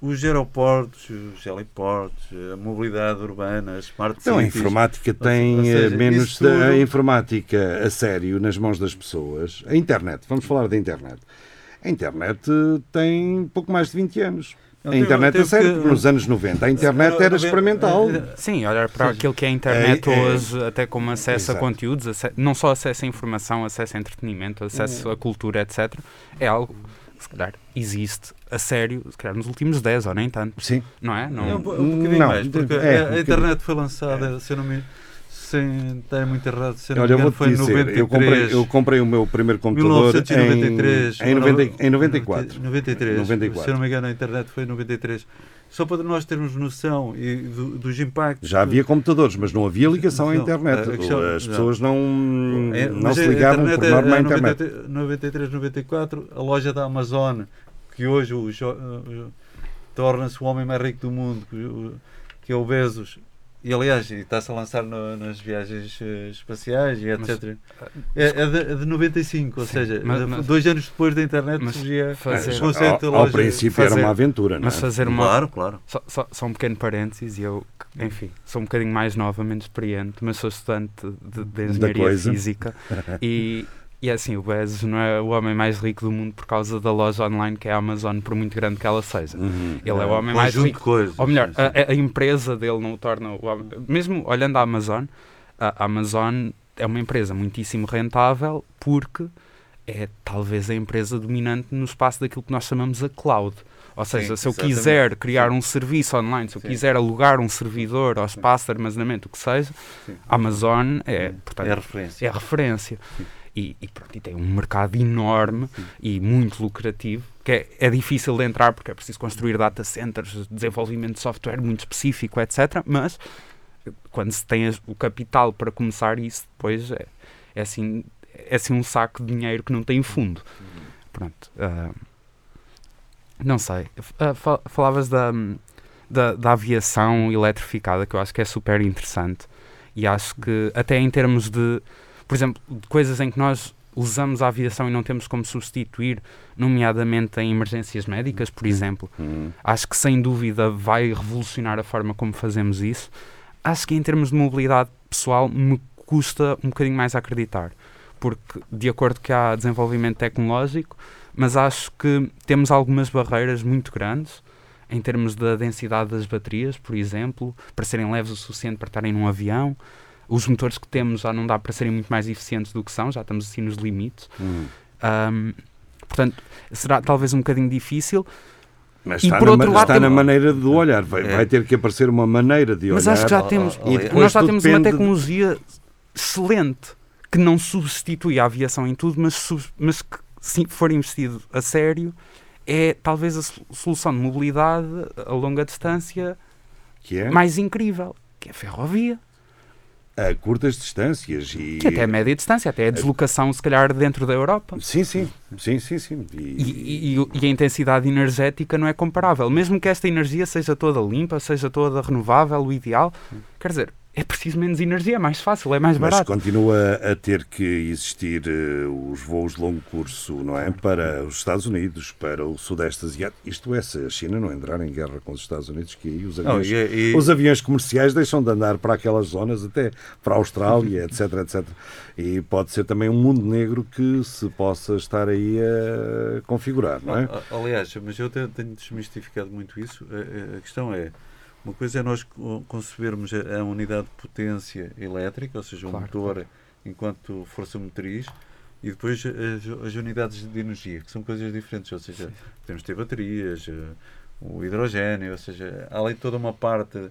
os aeroportos, os heliportos, a mobilidade urbana, as smart Então, a cities, informática tem ou seja, eh, menos tudo- a informática a sério nas mãos das pessoas. A internet, vamos falar da internet. A internet eh, tem pouco mais de 20 anos. Não, A internet a teve sério, que- nos anos 90 a internet Era- experimental. Sim, olhar para aquilo que é a internet é- é- hoje, até como acesso Exato. a conteúdos, não só acesso a informação, acesso a entretenimento, acesso a cultura, etc. É algo que se calhar existe a sério, se calhar nos últimos 10 ou nem tanto, Sim. não é? É um, Não, po- um bocadinho Não, mais, porque é, a- um a, internet foi lançada, se eu não me, sem estar muito errado, se eu não Olha, me eu foi em dizer, 93. eu comprei, eu comprei o meu primeiro computador 1993. em, em, 90 em 94. 93. 94. Se eu não me engano, a internet foi em 93. Só para nós termos noção e do- dos impactos. Já havia computadores, mas não havia ligação à Não, internet. a questão- As não. pessoas não, É, não mas se ligavam por internet norma à é internet. 93, 93, 94, a loja da Amazon, que hoje torna-se o homem mais rico do mundo, que é o Bezos, E aliás, e está-se a lançar no- nas viagens eh, espaciais e Mas, etc. é, é de, é de 95, ou Sim, seja, mas- mas- dois anos depois da internet mas surgia fazer- o conceito ao, ao princípio era fazer- uma aventura, não é? Mas fazer uma. Claro, claro. Só, só, só um pequeno parênteses, e eu, enfim, sou um bocadinho mais nova, menos experiente, mas sou estudante de, de engenharia física e, e é assim, o Bezos não é o homem mais rico do mundo por causa da loja online que é a Amazon, por muito grande que ela seja. Uhum. Ele é o homem mais rico. coisas. Ou melhor, a, a empresa dele não o torna o homem. Mesmo olhando a Amazon, a Amazon é uma empresa muitíssimo rentável porque é talvez a empresa dominante no espaço daquilo que nós chamamos a cloud. Ou seja, Sim, se eu exatamente. quiser criar um serviço online, se eu Sim. quiser alugar um servidor ou espaço de armazenamento, o que seja, Sim. a Amazon é, portanto, é a referência. é a referência. E, e pronto, e tem um mercado enorme Sim. e muito lucrativo, que é, é difícil de entrar porque é preciso construir data centers, desenvolvimento de software muito específico, etc. Mas quando se tem o capital para começar isso, depois é, é assim, é assim um saco de dinheiro que não tem fundo. Pronto. ah, não sei. Fa- falavas da, da, da aviação eletrificada, que eu acho que é super interessante. E acho que, até em termos de, por exemplo, de coisas em que nós usamos a aviação e não temos como substituir, nomeadamente em emergências médicas, por exemplo, Uhum. acho que sem dúvida vai revolucionar a forma como fazemos isso. Acho que em termos de mobilidade pessoal me custa um bocadinho mais acreditar, porque de acordo que há desenvolvimento tecnológico, mas acho que temos algumas barreiras muito grandes em termos da densidade das baterias, por exemplo, para serem leves o suficiente para estarem num avião. Os motores que temos já não dá para serem muito mais eficientes do que são, já estamos assim nos limites. Uhum. Ahm, portanto, será talvez um bocadinho difícil, Mas E está, por na, outro lado está tem- na maneira de olhar. Vai, É. vai ter que aparecer uma maneira de Mas olhar. acho que já temos, e depois nós já temos uma depende de- tecnologia excelente que não substitui a aviação em tudo, mas, sub- mas que se for investido a sério é talvez a so- solução de mobilidade a longa distância que é mais incrível, que é a ferrovia, a curtas distâncias e que até é média distância, até a deslocação se calhar dentro da Europa. sim, sim, sim, sim, sim. E- e- e a intensidade energética não é comparável. Mesmo que esta energia seja toda limpa, seja toda renovável, o ideal, quer dizer, é preciso menos energia, é mais fácil, é mais mas barato. continua a ter que existir eh, os voos de longo curso, não é? Para os Estados Unidos, para o Sudeste Asiático. Isto é, se a China não entrar em guerra com os Estados Unidos, que aí os Não, aviões, e- e- os aviões comerciais deixam de andar para aquelas zonas, até para a Austrália, etc, etc. E pode ser também um mundo negro que se possa estar aí a configurar, não é? Aliás, mas eu tenho, tenho desmistificado muito isso. A questão é, uma coisa é nós co- concebermos a, unidade de potência elétrica, ou seja, o Claro, motor enquanto força motriz, e depois as, as unidades de energia, que são coisas diferentes, ou seja, temos de ter baterias, eh, o hidrogênio, ou seja, há ali toda uma parte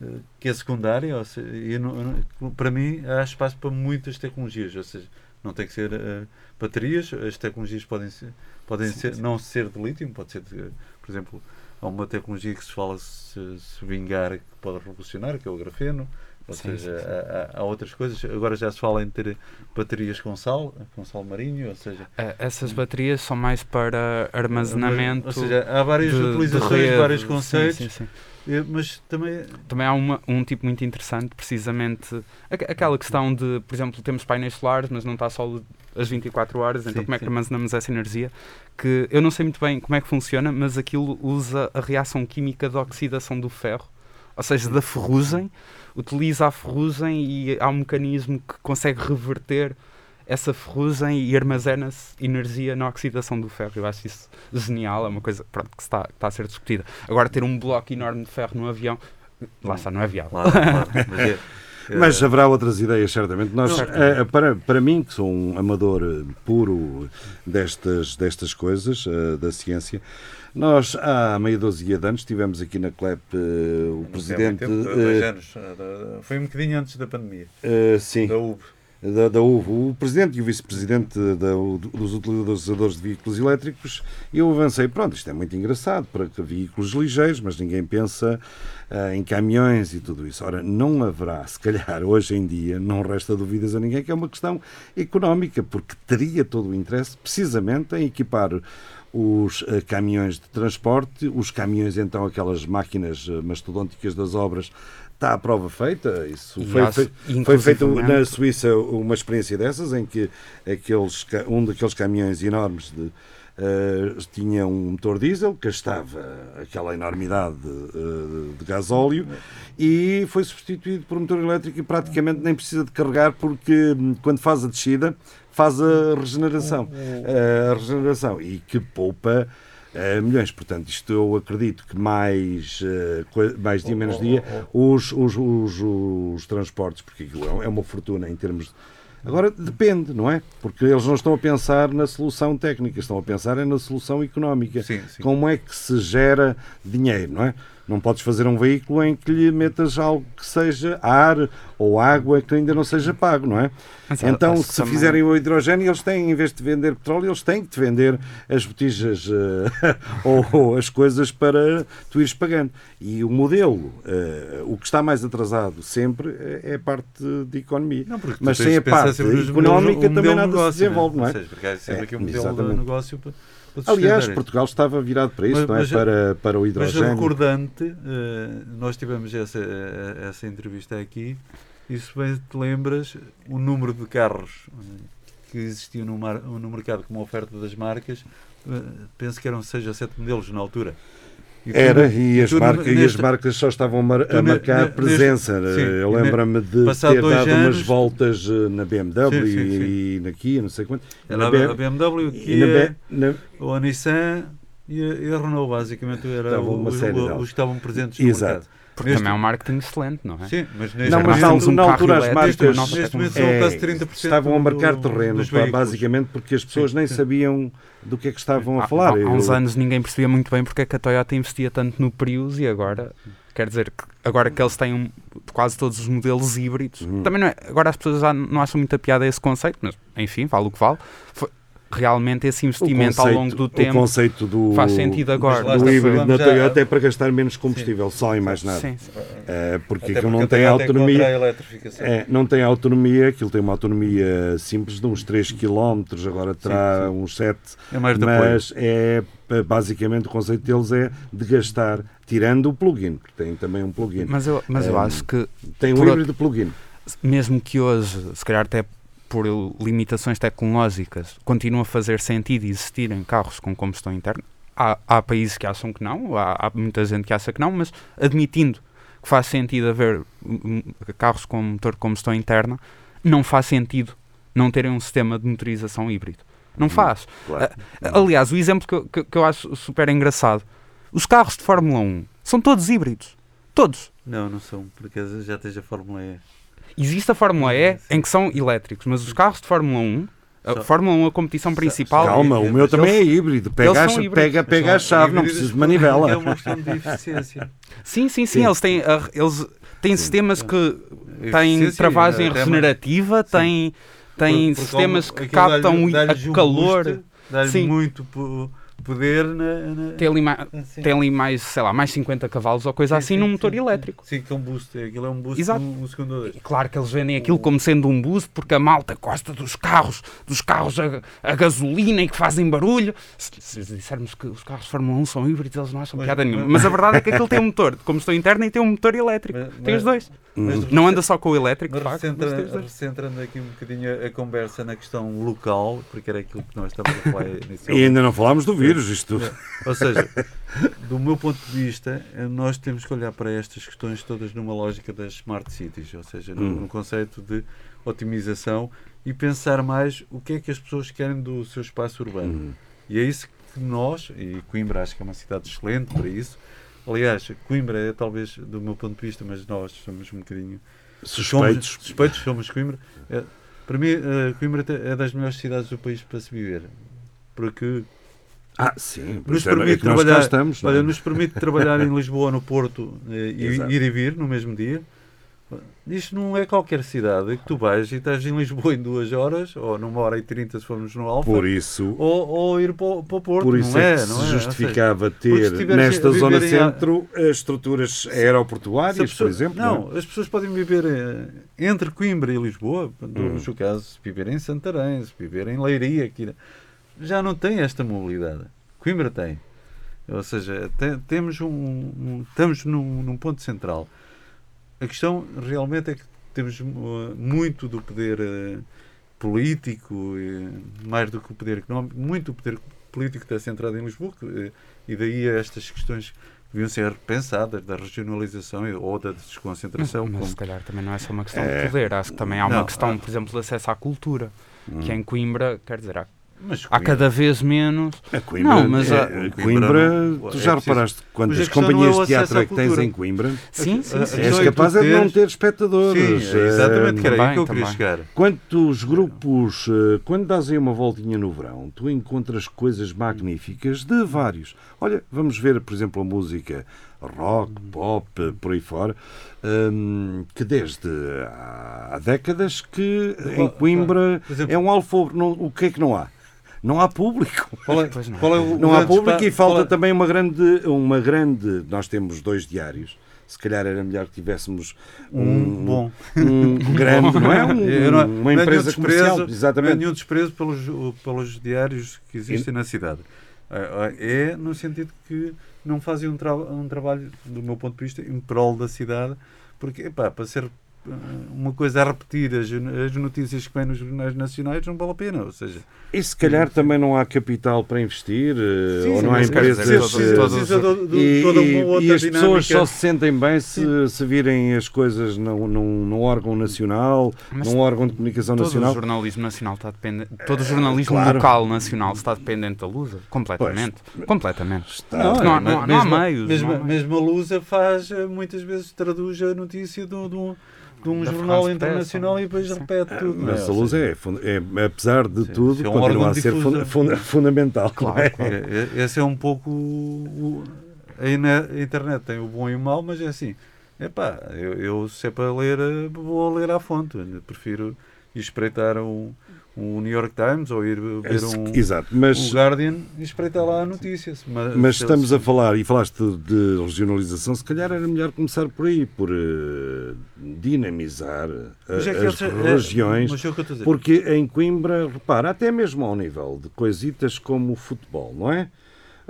eh, que é secundária, ou seja, e não- para mim há espaço para muitas tecnologias, ou seja, não tem que ser eh, baterias, as tecnologias podem ser, podem ser, não ser de lítio, pode ser, de, por exemplo, há uma tecnologia que se fala se, se vingar que pode revolucionar, que é o grafeno, ou Sim, seja, sim, sim. Há, há- outras coisas, agora já se fala em ter baterias com sal, com sal marinho, ou seja, Eh, Essas baterias são mais para armazenamento. ou seja, há várias de- de utilizações, rede. vários conceitos, sim, sim. eh, mas também Também há uma- um tipo muito interessante, precisamente aqu- aquela questão de, por exemplo, temos painéis solares, mas não está só as 24 horas, então Sim, como é que sim. armazenamos essa energia? Que eu não sei muito bem como é que funciona, mas aquilo usa a reação química de oxidação do ferro, ou seja, da ferrugem, utiliza a ferrugem e há um mecanismo que consegue reverter essa ferrugem e armazena-se energia na oxidação do ferro. Eu acho isso genial, é uma coisa pronto, que está, está a ser discutida. Agora, ter um bloco enorme de ferro no avião, lá está, não é viável. Claro, claro, mas Mas haverá outras ideias, certamente. Nós, Não. eh, para, para mim, que sou um amador eh, puro destas, destas coisas, eh, da ciência, nós, há meia dúzia de anos, tivemos aqui na CLEP eh, o não há presidente. tempo, dois eh, anos, foi um bocadinho antes da pandemia, eh, sim, da UB. Da, da UV, o presidente e o vice-presidente dos utilizadores de veículos elétricos, eu avancei, pronto, isto é muito engraçado para veículos ligeiros, mas ninguém pensa ah, em caminhões e tudo isso. Ora, não haverá, se calhar hoje em dia, não resta dúvidas a ninguém que é uma questão económica, porque teria todo o interesse precisamente em equipar os ah, caminhões de transporte, os caminhões então aquelas máquinas mastodônticas das obras está a prova feita. Isso foi, fe- foi feito na Suíça uma experiência dessas, em que aqueles, um daqueles caminhões enormes de, eh, tinha um motor diesel, gastava aquela enormidade eh, de gasóleo e foi substituído por um motor elétrico e praticamente nem precisa de carregar porque hum, quando faz a descida faz a regeneração. Eh, a regeneração e que poupa eh, milhões. Portanto, isto eu acredito que mais, eh, mais dia menos dia os, os, os, os transportes, porque aquilo é uma fortuna em termos de Agora depende, não é? Porque eles não estão a pensar na solução técnica, estão a pensar é na solução económica. Sim, sim. Como é que se gera dinheiro, não é? Não podes fazer um veículo em que lhe metas algo que seja ar ou água que ainda não seja pago, não é? Mas, então, se também- fizerem o hidrogênio, eles têm, em vez de vender petróleo, eles têm que te vender as botijas eh, ou, ou as coisas para tu ires pagando. E o modelo, eh, o que está mais atrasado sempre é é a parte de economia. Não, Mas sem a parte económica também nada de se negócio, desenvolve, não é? Ou seja, porque há sempre É, aqui um modelo exatamente. de negócio para Aliás, Portugal estava virado para isso, Mas- não é? mas- para, para o Mas hidrogênio. recordante, eh, nós tivemos essa, eh, essa entrevista aqui, e se bem te lembras, o número de carros eh, que existiam no, mar- no mercado como oferta das marcas, penso que eram 6 ou 7 modelos na altura. E Era, e as, tu marcas, e as marcas só estavam a, mar- a marcar ne- presença. neste- sim, Eu e lembro-me de passado ter dado anos- umas voltas eh, na BMW Sim, sim, sim. e na Kia, não sei quanto. Era na a BMW, e na Kia, na- ou a Nissan e a, e a Renault, basicamente, era Estavam uma os, série os- os que estavam presentes no Exato. mercado. Porque Neste- também é um marketing excelente, não é? Sim, mas neste, Não, mas um na altura as marcas neste momento são é, quase 30% estavam a marcar do- terreno, pá, basicamente porque as pessoas nem sabiam do que é que estavam a Há- falar. Há, há uns Eu- anos ninguém percebia muito bem porque é que a Toyota investia tanto no Prius e agora, quer dizer, que agora que eles têm um- quase todos os modelos híbridos, Uhum. também não é, agora as pessoas já não acham muita piada esse conceito, mas enfim, vale o que vale. Foi- realmente esse o investimento ao longo do o tempo conceito do, faz sentido agora. está, híbrido na já- Toyota é para gastar menos combustível, só e mais nada. Sim, sim. Eh, porque Até aquilo porque não tem é autonomia. É, não tem autonomia, aquilo tem uma autonomia simples de uns 3 km, agora terá sim. uns 7, É mais de apoio. mas é basicamente o conceito deles é de gastar, tirando o plug-in, porque tem também um plug-in. Mas eu, mas eu Eh, acho que Tem um híbrido plug-in. mesmo que hoje, se calhar até por limitações tecnológicas, continue a fazer sentido existirem carros com combustão interna. Há, há países que acham que não, há, há muita gente que acha que não, mas admitindo que faz sentido haver carros com motor de combustão interna, não faz sentido não terem um sistema de motorização híbrido. Não faz. Claro. Ah, Aliás, o exemplo que eu, que, que eu acho super engraçado: os carros de Fórmula 1 são todos híbridos. Todos. Não, não são, porque já tens a Fórmula E. Existe a Fórmula E em que são elétricos, mas os carros de Fórmula 1, a Fórmula 1, a competição principal, Calma, o meu Eles- também é híbrido. Pega, a, pega, pega a chave, não preciso de manivela. É uma questão de eficiência. sim, sim, sim, Sim. eles têm, eles têm sistemas que têm travagem regenerativa, têm, têm sistemas que captam o- dá-lhes calor, boost, Dá-lhe Sim. muito poder na. na- tem ali, ma- assim. tem ali mais, sei lá, mais 50 cavalos ou coisa Sim, assim sim, num motor sim. elétrico. Sim, que é um boost. Aquilo é um boost Exato. um, um segundo ou dois. E claro que eles vendem aquilo como sendo um boost porque a malta gosta dos carros, dos carros a, a gasolina e que fazem barulho. Se, se dissermos que os carros de Fórmula 1 são híbridos, eles não acham Mas- piada nenhuma. mas- Mas a verdade é que aquilo tem um motor de combustão interna e tem um motor elétrico. Mas- tem os dois. mas- Não anda só com o elétrico, de Mas facto, mas tem os recentra- dois. recentrando aqui um bocadinho a, conversa na questão local, porque era aquilo que nós estávamos a falar E ainda não falámos do vírus, isto. Ou seja, do meu ponto de vista, nós temos que olhar para estas questões todas numa lógica das smart cities, ou seja, no, Hum. no conceito de otimização e pensar mais o que é que as pessoas querem do seu espaço urbano. Hum. E é isso que nós, e Coimbra acho que é uma cidade excelente para isso. Aliás, Coimbra é talvez, do meu ponto de vista, mas nós somos um bocadinho Suspeitos. Somos, suspeitos, somos Coimbra. É, para mim, eh, Coimbra é das melhores cidades do país para se viver. Porque Ah, sim. nos é, é permite cá trabalhar, estamos. não é? olha, nos permite trabalhar em Lisboa, no Porto, eh, e Exato. ir e vir no mesmo dia. Isto não é qualquer cidade que tu vais e estás em Lisboa em duas horas, ou numa hora e trinta se formos no Alfa, Por isso, ou, ou ir para, o- para o Porto. por isso não é, é, que não se é? Seja, justificava porque se ter nesta viver zona em- centro as estruturas aeroportuárias, a por pessoa- exemplo. Não, as pessoas podem viver eh, entre Coimbra e Lisboa, Hum. no seu caso, se viverem em Santarém, se viverem em Leiria, que já não tem esta mobilidade. Coimbra tem. Ou seja, te- temos um, um- estamos num, num ponto central. a questão realmente é que temos uh, muito do poder uh, político, eh, mais do que o poder económico, muito do poder político está centrado em Lisboa, que, eh, e daí estas questões que deviam ser repensadas, da regionalização ou da Mas, desconcentração. mas como- se calhar também não é só uma questão É. de poder, acho que também há uma Não, questão, há- por exemplo, de acesso à cultura, que Hum. em Coimbra, quer dizer, há, mas há cada vez menos. A Coimbra, Não, mas é, a- a Coimbra Coimbra, tu é já preciso- reparaste quantas companhias é de teatro é que tens em Coimbra? Sim, sim, sim. És é capaz é de não ter espectadores. Sim, exatamente, que era aí que eu queria também. chegar. Quantos grupos, eh, quando dás aí uma voltinha no verão, tu encontras coisas magníficas de vários. Olha, vamos ver, por exemplo, a música rock, pop, eh, por aí fora, hum, que desde há décadas que em Coimbra é um alfobre. Não- O que é que não há? Não há público. Qual é, não. qual é o Não há público e falta é- também uma grande, uma grande. Nós temos dois diários. Se calhar era melhor que tivéssemos um, Um bom. um grande, não é? Um- não- uma não é empresa desprezo- comercial. Não é Exatamente. nenhum desprezo pelos, pelos diários que existem na cidade. É é no sentido que não fazem um, tra um trabalho, do meu ponto de vista, em prol da cidade, porque, epá, para ser eh, uma coisa a repetir as, as notícias que vêm nos jornais nacionais não vale a pena. Ou seja, E se calhar também não há capital para investir, eh, Sim, ou sim, não há empresas. e, e- e as pessoas só se sentem bem se, se virem as coisas num, num, num órgão nacional, Mas num órgão de comunicação Todo nacional. o jornalismo nacional está dependente. Todo o jornalismo claro. local nacional está dependente da Lusa. Completamente. Completamente. Está- Não, não, há- não há mesmo, meios, Mesmo, não há meios. mesmo a Lusa faz, eh, muitas vezes traduz a notícia de, um- de um, Da jornal France internacional Press, e depois sim. repete tudo. não é? Mas a luz é, é, apesar de Sim, tudo, é um continua a ser fun- difusão. fun- fundamental. Claro, é? claro. É, é- Esse é um pouco. o- a internet tem o bom e o mau, mas é assim. Epá, eu, eu se é para ler, eh, vou ler à fonte. Eu prefiro ir espreitar um, um New York Times ou ir ver um, Exato, mas, o Guardian e espreitar lá a Mas, mas se- estamos a falar, e falaste de regionalização, se calhar era melhor começar por aí, por eh, dinamizar eh, é as é- regiões. é o dizer. Porque em Coimbra, repara, até mesmo ao nível de coisitas como o futebol, não é?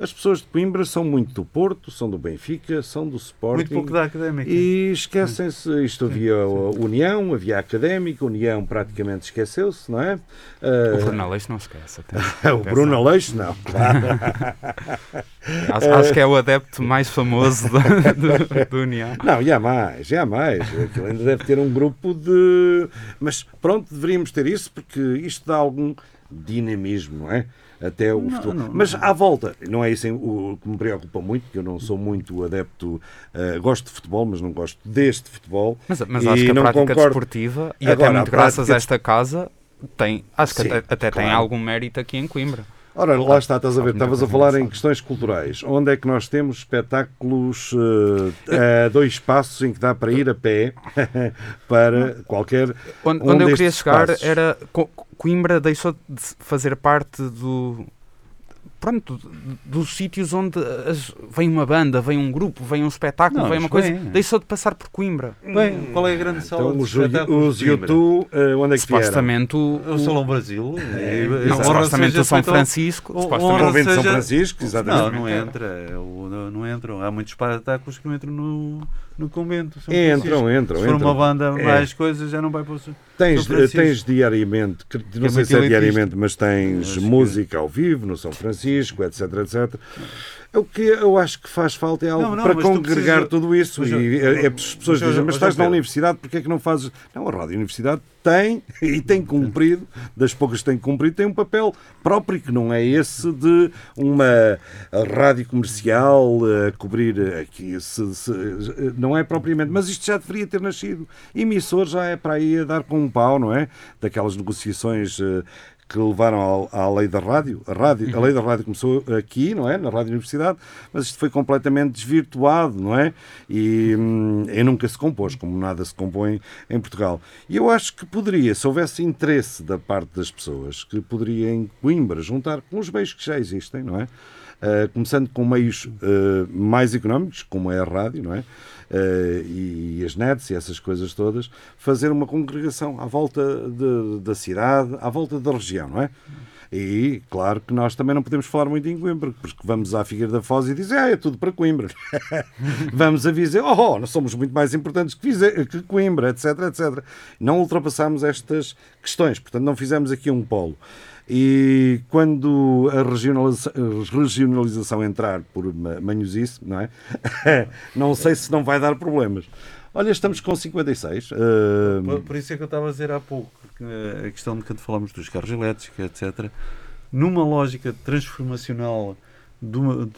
As pessoas de Coimbra são muito do Porto, são do Benfica, são do Sporting. Muito pouco da académica. E esquecem-se, isto havia a União, havia a Académica, a União praticamente esqueceu-se, não é? O Ah, Bruno Aleixo não esquece. Até. o Bruno Aleixo, não, claro. Acho, acho que é o adepto mais famoso da, do, do União. Não, e há mais, e há mais. Aquilo ainda deve ter um grupo de. Mas pronto, deveríamos ter isso porque isto dá algum dinamismo, não é? Até o futebol. não, Mas à volta, não é isso o que me preocupa muito, porque eu não sou muito adepto. eh, gosto de futebol, mas não gosto deste futebol. Mas, mas E acho que a não prática concordo. desportiva, e Agora, até muito a graças a esta casa, tem, acho que Sim, até, até tem claro. algum mérito aqui em Coimbra. Ora, lá está, estás a ver, estavas a falar em questões culturais. Onde é que nós temos espetáculos eh, a dois passos em que dá para ir a pé para qualquer. Onde, um onde eu queria chegar passos. era. Co- Coimbra deixou de fazer parte do. Pronto, do- dos sítios onde as- vem uma banda, vem um grupo, vem um espetáculo, Não, vem uma coisa. vem. Deixou de passar por Coimbra. Bem, qual é a grande sala Então, de os, os? YouTube, eh, onde é que vieram? Supostamente o. O Salão Brasil. É, E- não, supostamente seja o São Francisco. o- supostamente- honra Convento de São seja- Francisco, exatamente. Não, não entra. é o- Não, não entram. Há muitos espetáculos que não entram no, no convento. São Entram, Francisco. entram, Se for entram. uma banda É. mais coisas, já não vai para o. São Tens, Francisco. tens diariamente, não é sei se é diariamente, mas tens que- música ao vivo no São Francisco, etc, etc. O que eu acho que faz falta é algo Não, não, para congregar tudo isso. Mas, e é, é, as pessoas mas, ó, dizem, mas mas, estás na universidade, porque é que não fazes? Não, a Rádio Universidade tem, e tem cumprido, das poucas que tem cumprido, tem um papel próprio, que não é esse de uma rádio comercial a cobrir aqui. se- se- não é propriamente, mas isto já deveria ter nascido. Emissor já é para aí a dar com um pau, não é? Daquelas negociações. Que levaram à, lei da rádio. A, rádio. a lei da rádio começou aqui, não é? Na Rádio Universidade, mas isto foi completamente desvirtuado, não é? E, hum, e nunca se compôs, como nada se compõe em Portugal. E eu acho que poderia, se houvesse interesse da parte das pessoas, que poderia em Coimbra juntar com os meios que já existem, não é? Uh, começando com meios uh, mais económicos, como é a rádio, não é? Uh, e, as nets e essas coisas todas, fazer uma congregação à volta de- da cidade, à volta da região, não é? E claro que nós também não podemos falar muito em Coimbra, porque vamos à Figueira da Foz e dizem, ah, é tudo para Coimbra. vamos a Viseu, oh, nós somos muito mais importantes que, Viseu, que Coimbra, etc, etc. Não ultrapassamos estas questões, portanto não fizemos aqui um polo. E quando a regionaliza- a regionalização entrar por ma- manhosice, não é? não sei se não vai dar problemas. Olha, estamos com 56. eh, Por, por isso é que eu estava a dizer há pouco que, eh, a questão de quando falamos dos carros elétricos, etc., numa lógica transformacional de uma,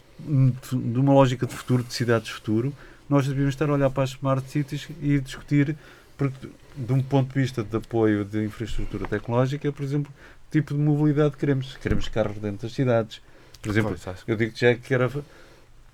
de uma lógica de futuro, de cidades de futuro, nós devíamos estar a olhar para as smart cities e discutir, porque, de um ponto de vista de apoio de infraestrutura tecnológica, por exemplo, tipo de mobilidade queremos. Queremos carros dentro das cidades. Por exemplo, eu digo já que era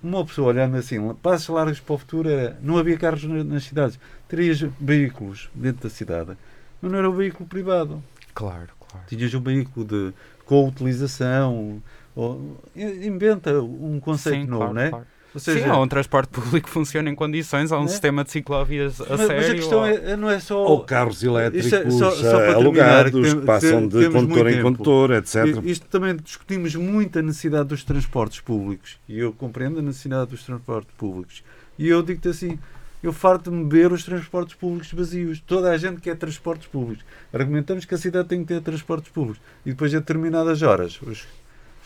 uma pessoa olhando assim, passos largos para o futuro, era, não havia carros na- nas cidades, terias veículos dentro da cidade, mas não era um veículo privado. Claro, claro. Tinhas um veículo de co-utilização, ou, inventa um conceito Sim, novo, claro, não é? claro. Ou seja, Sim, há um transporte público que funciona em condições, há um Né? sistema de ciclovias a mas, sério. mas a questão ou- é, não é só. ou carros elétricos Isto é só- só para eh, terminar, alugados, que tem- que passam de condutor em condutor, etc. Isto também discutimos muito a necessidade dos transportes públicos e eu compreendo a necessidade dos transportes públicos. E eu digo-te assim: eu farto-me ver os transportes públicos vazios. Toda a gente quer transportes públicos. Argumentamos que a cidade tem que ter transportes públicos e depois, a determinadas horas, os,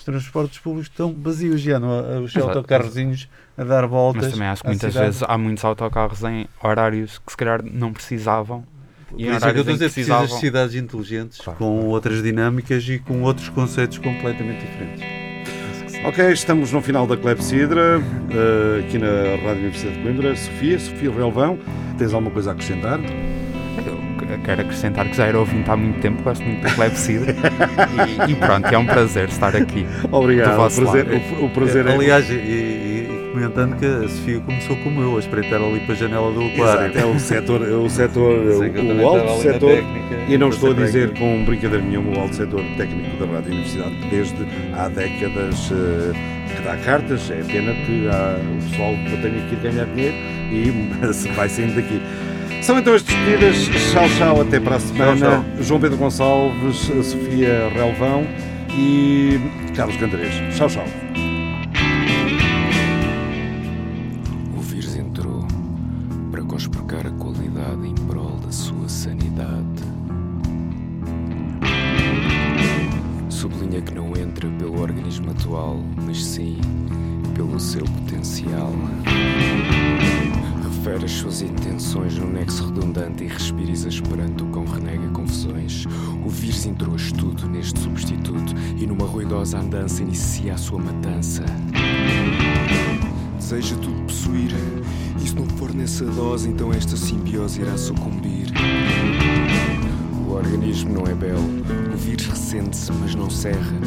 os transportes públicos estão vazios já, não há os Exato. autocarrozinhos a dar voltas. Mas também acho que muitas cidade. vezes há muitos autocarros em horários que se calhar não precisavam. Por E isso em é que eu estou a dizer, precisas de precisavam. cidades inteligentes, Claro. com outras dinâmicas e com outros conceitos completamente diferentes. Ok, estamos no final da Clepsidra, eh, aqui na Rádio Universidade de Coimbra. Sofia, Sofia Relvão, tens alguma coisa a acrescentar? Quero acrescentar que já era ouvinte há muito tempo, gosto muito do Clepsidra. e, e pronto, é um prazer estar aqui. Obrigado, Do o prazer, o, o prazer é... Aliás, e, e- comentando que a Sofia começou como eu, a espreitar ali para a janela do aquário. Exato, é o setor, é o, setor também o alto setor, técnica, e não estou a dizer com brincadeira nenhuma, o alto setor técnico da Rádio Universidade, que desde há décadas eh, que dá cartas, é pena que há, o pessoal tenha que ir ganhar dinheiro e se vai saindo daqui. São então as despedidas, tchau, tchau, até para a semana. tchau. João Pedro Gonçalves, Sofia Relvão e Carlos Cantarês. Tchau, tchau. O vírus entrou para conspurcar a qualidade em prol da sua sanidade. Sublinha que não entra pelo organismo atual, mas sim pelo seu potencial. Refere as suas intenções num nexo redundante e respires esperando com renega confusões. O vírus entrou estudo neste substituto e numa ruidosa andança inicia a sua matança. Deseja tudo possuir. E se não for nessa dose, então esta simbiose irá sucumbir. O organismo não é belo, o vírus ressente-se, mas não serra.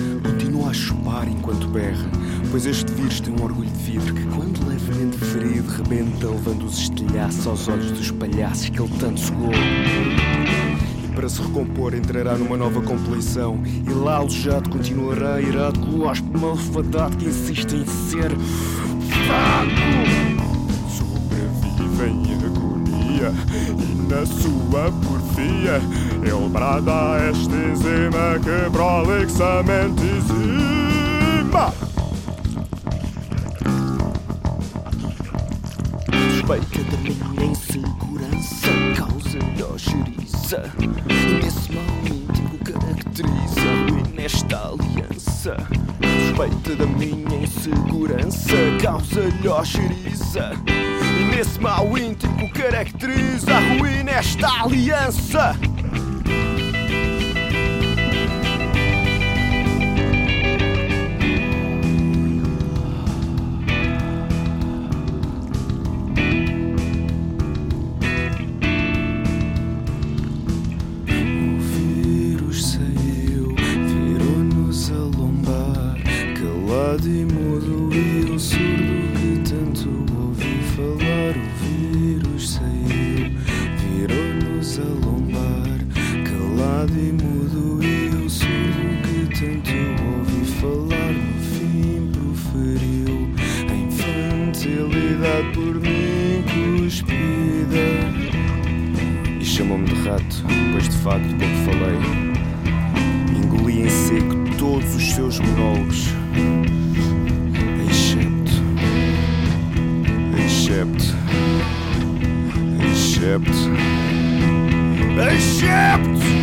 Continua a chupar enquanto berra, pois este vírus tem um orgulho de vidro que, quando levemente ferido, rebenta, levando os estilhaços aos olhos dos palhaços que ele tanto segou. E para se recompor, entrará numa nova compleição. E lá alojado continuará irado com o hóspede malfadado que insiste em ser fraco. Sobrevive em agonia e na sua porfia ele brada a esta enzima que prolixamente exima. Suspeita da minha insegurança causa-lhe ojeriza E nesse mau íntimo caracteriza ruim nesta aliança. Suspeita da minha insegurança causa-lhe ojeriza E nesse mau íntimo caracteriza ruim nesta aliança por mim cuspida e chamou-me de rato, pois de facto pouco falei. Engoli em seco todos os seus monólogos. Excepto. Excepto. Excepto. Excepto.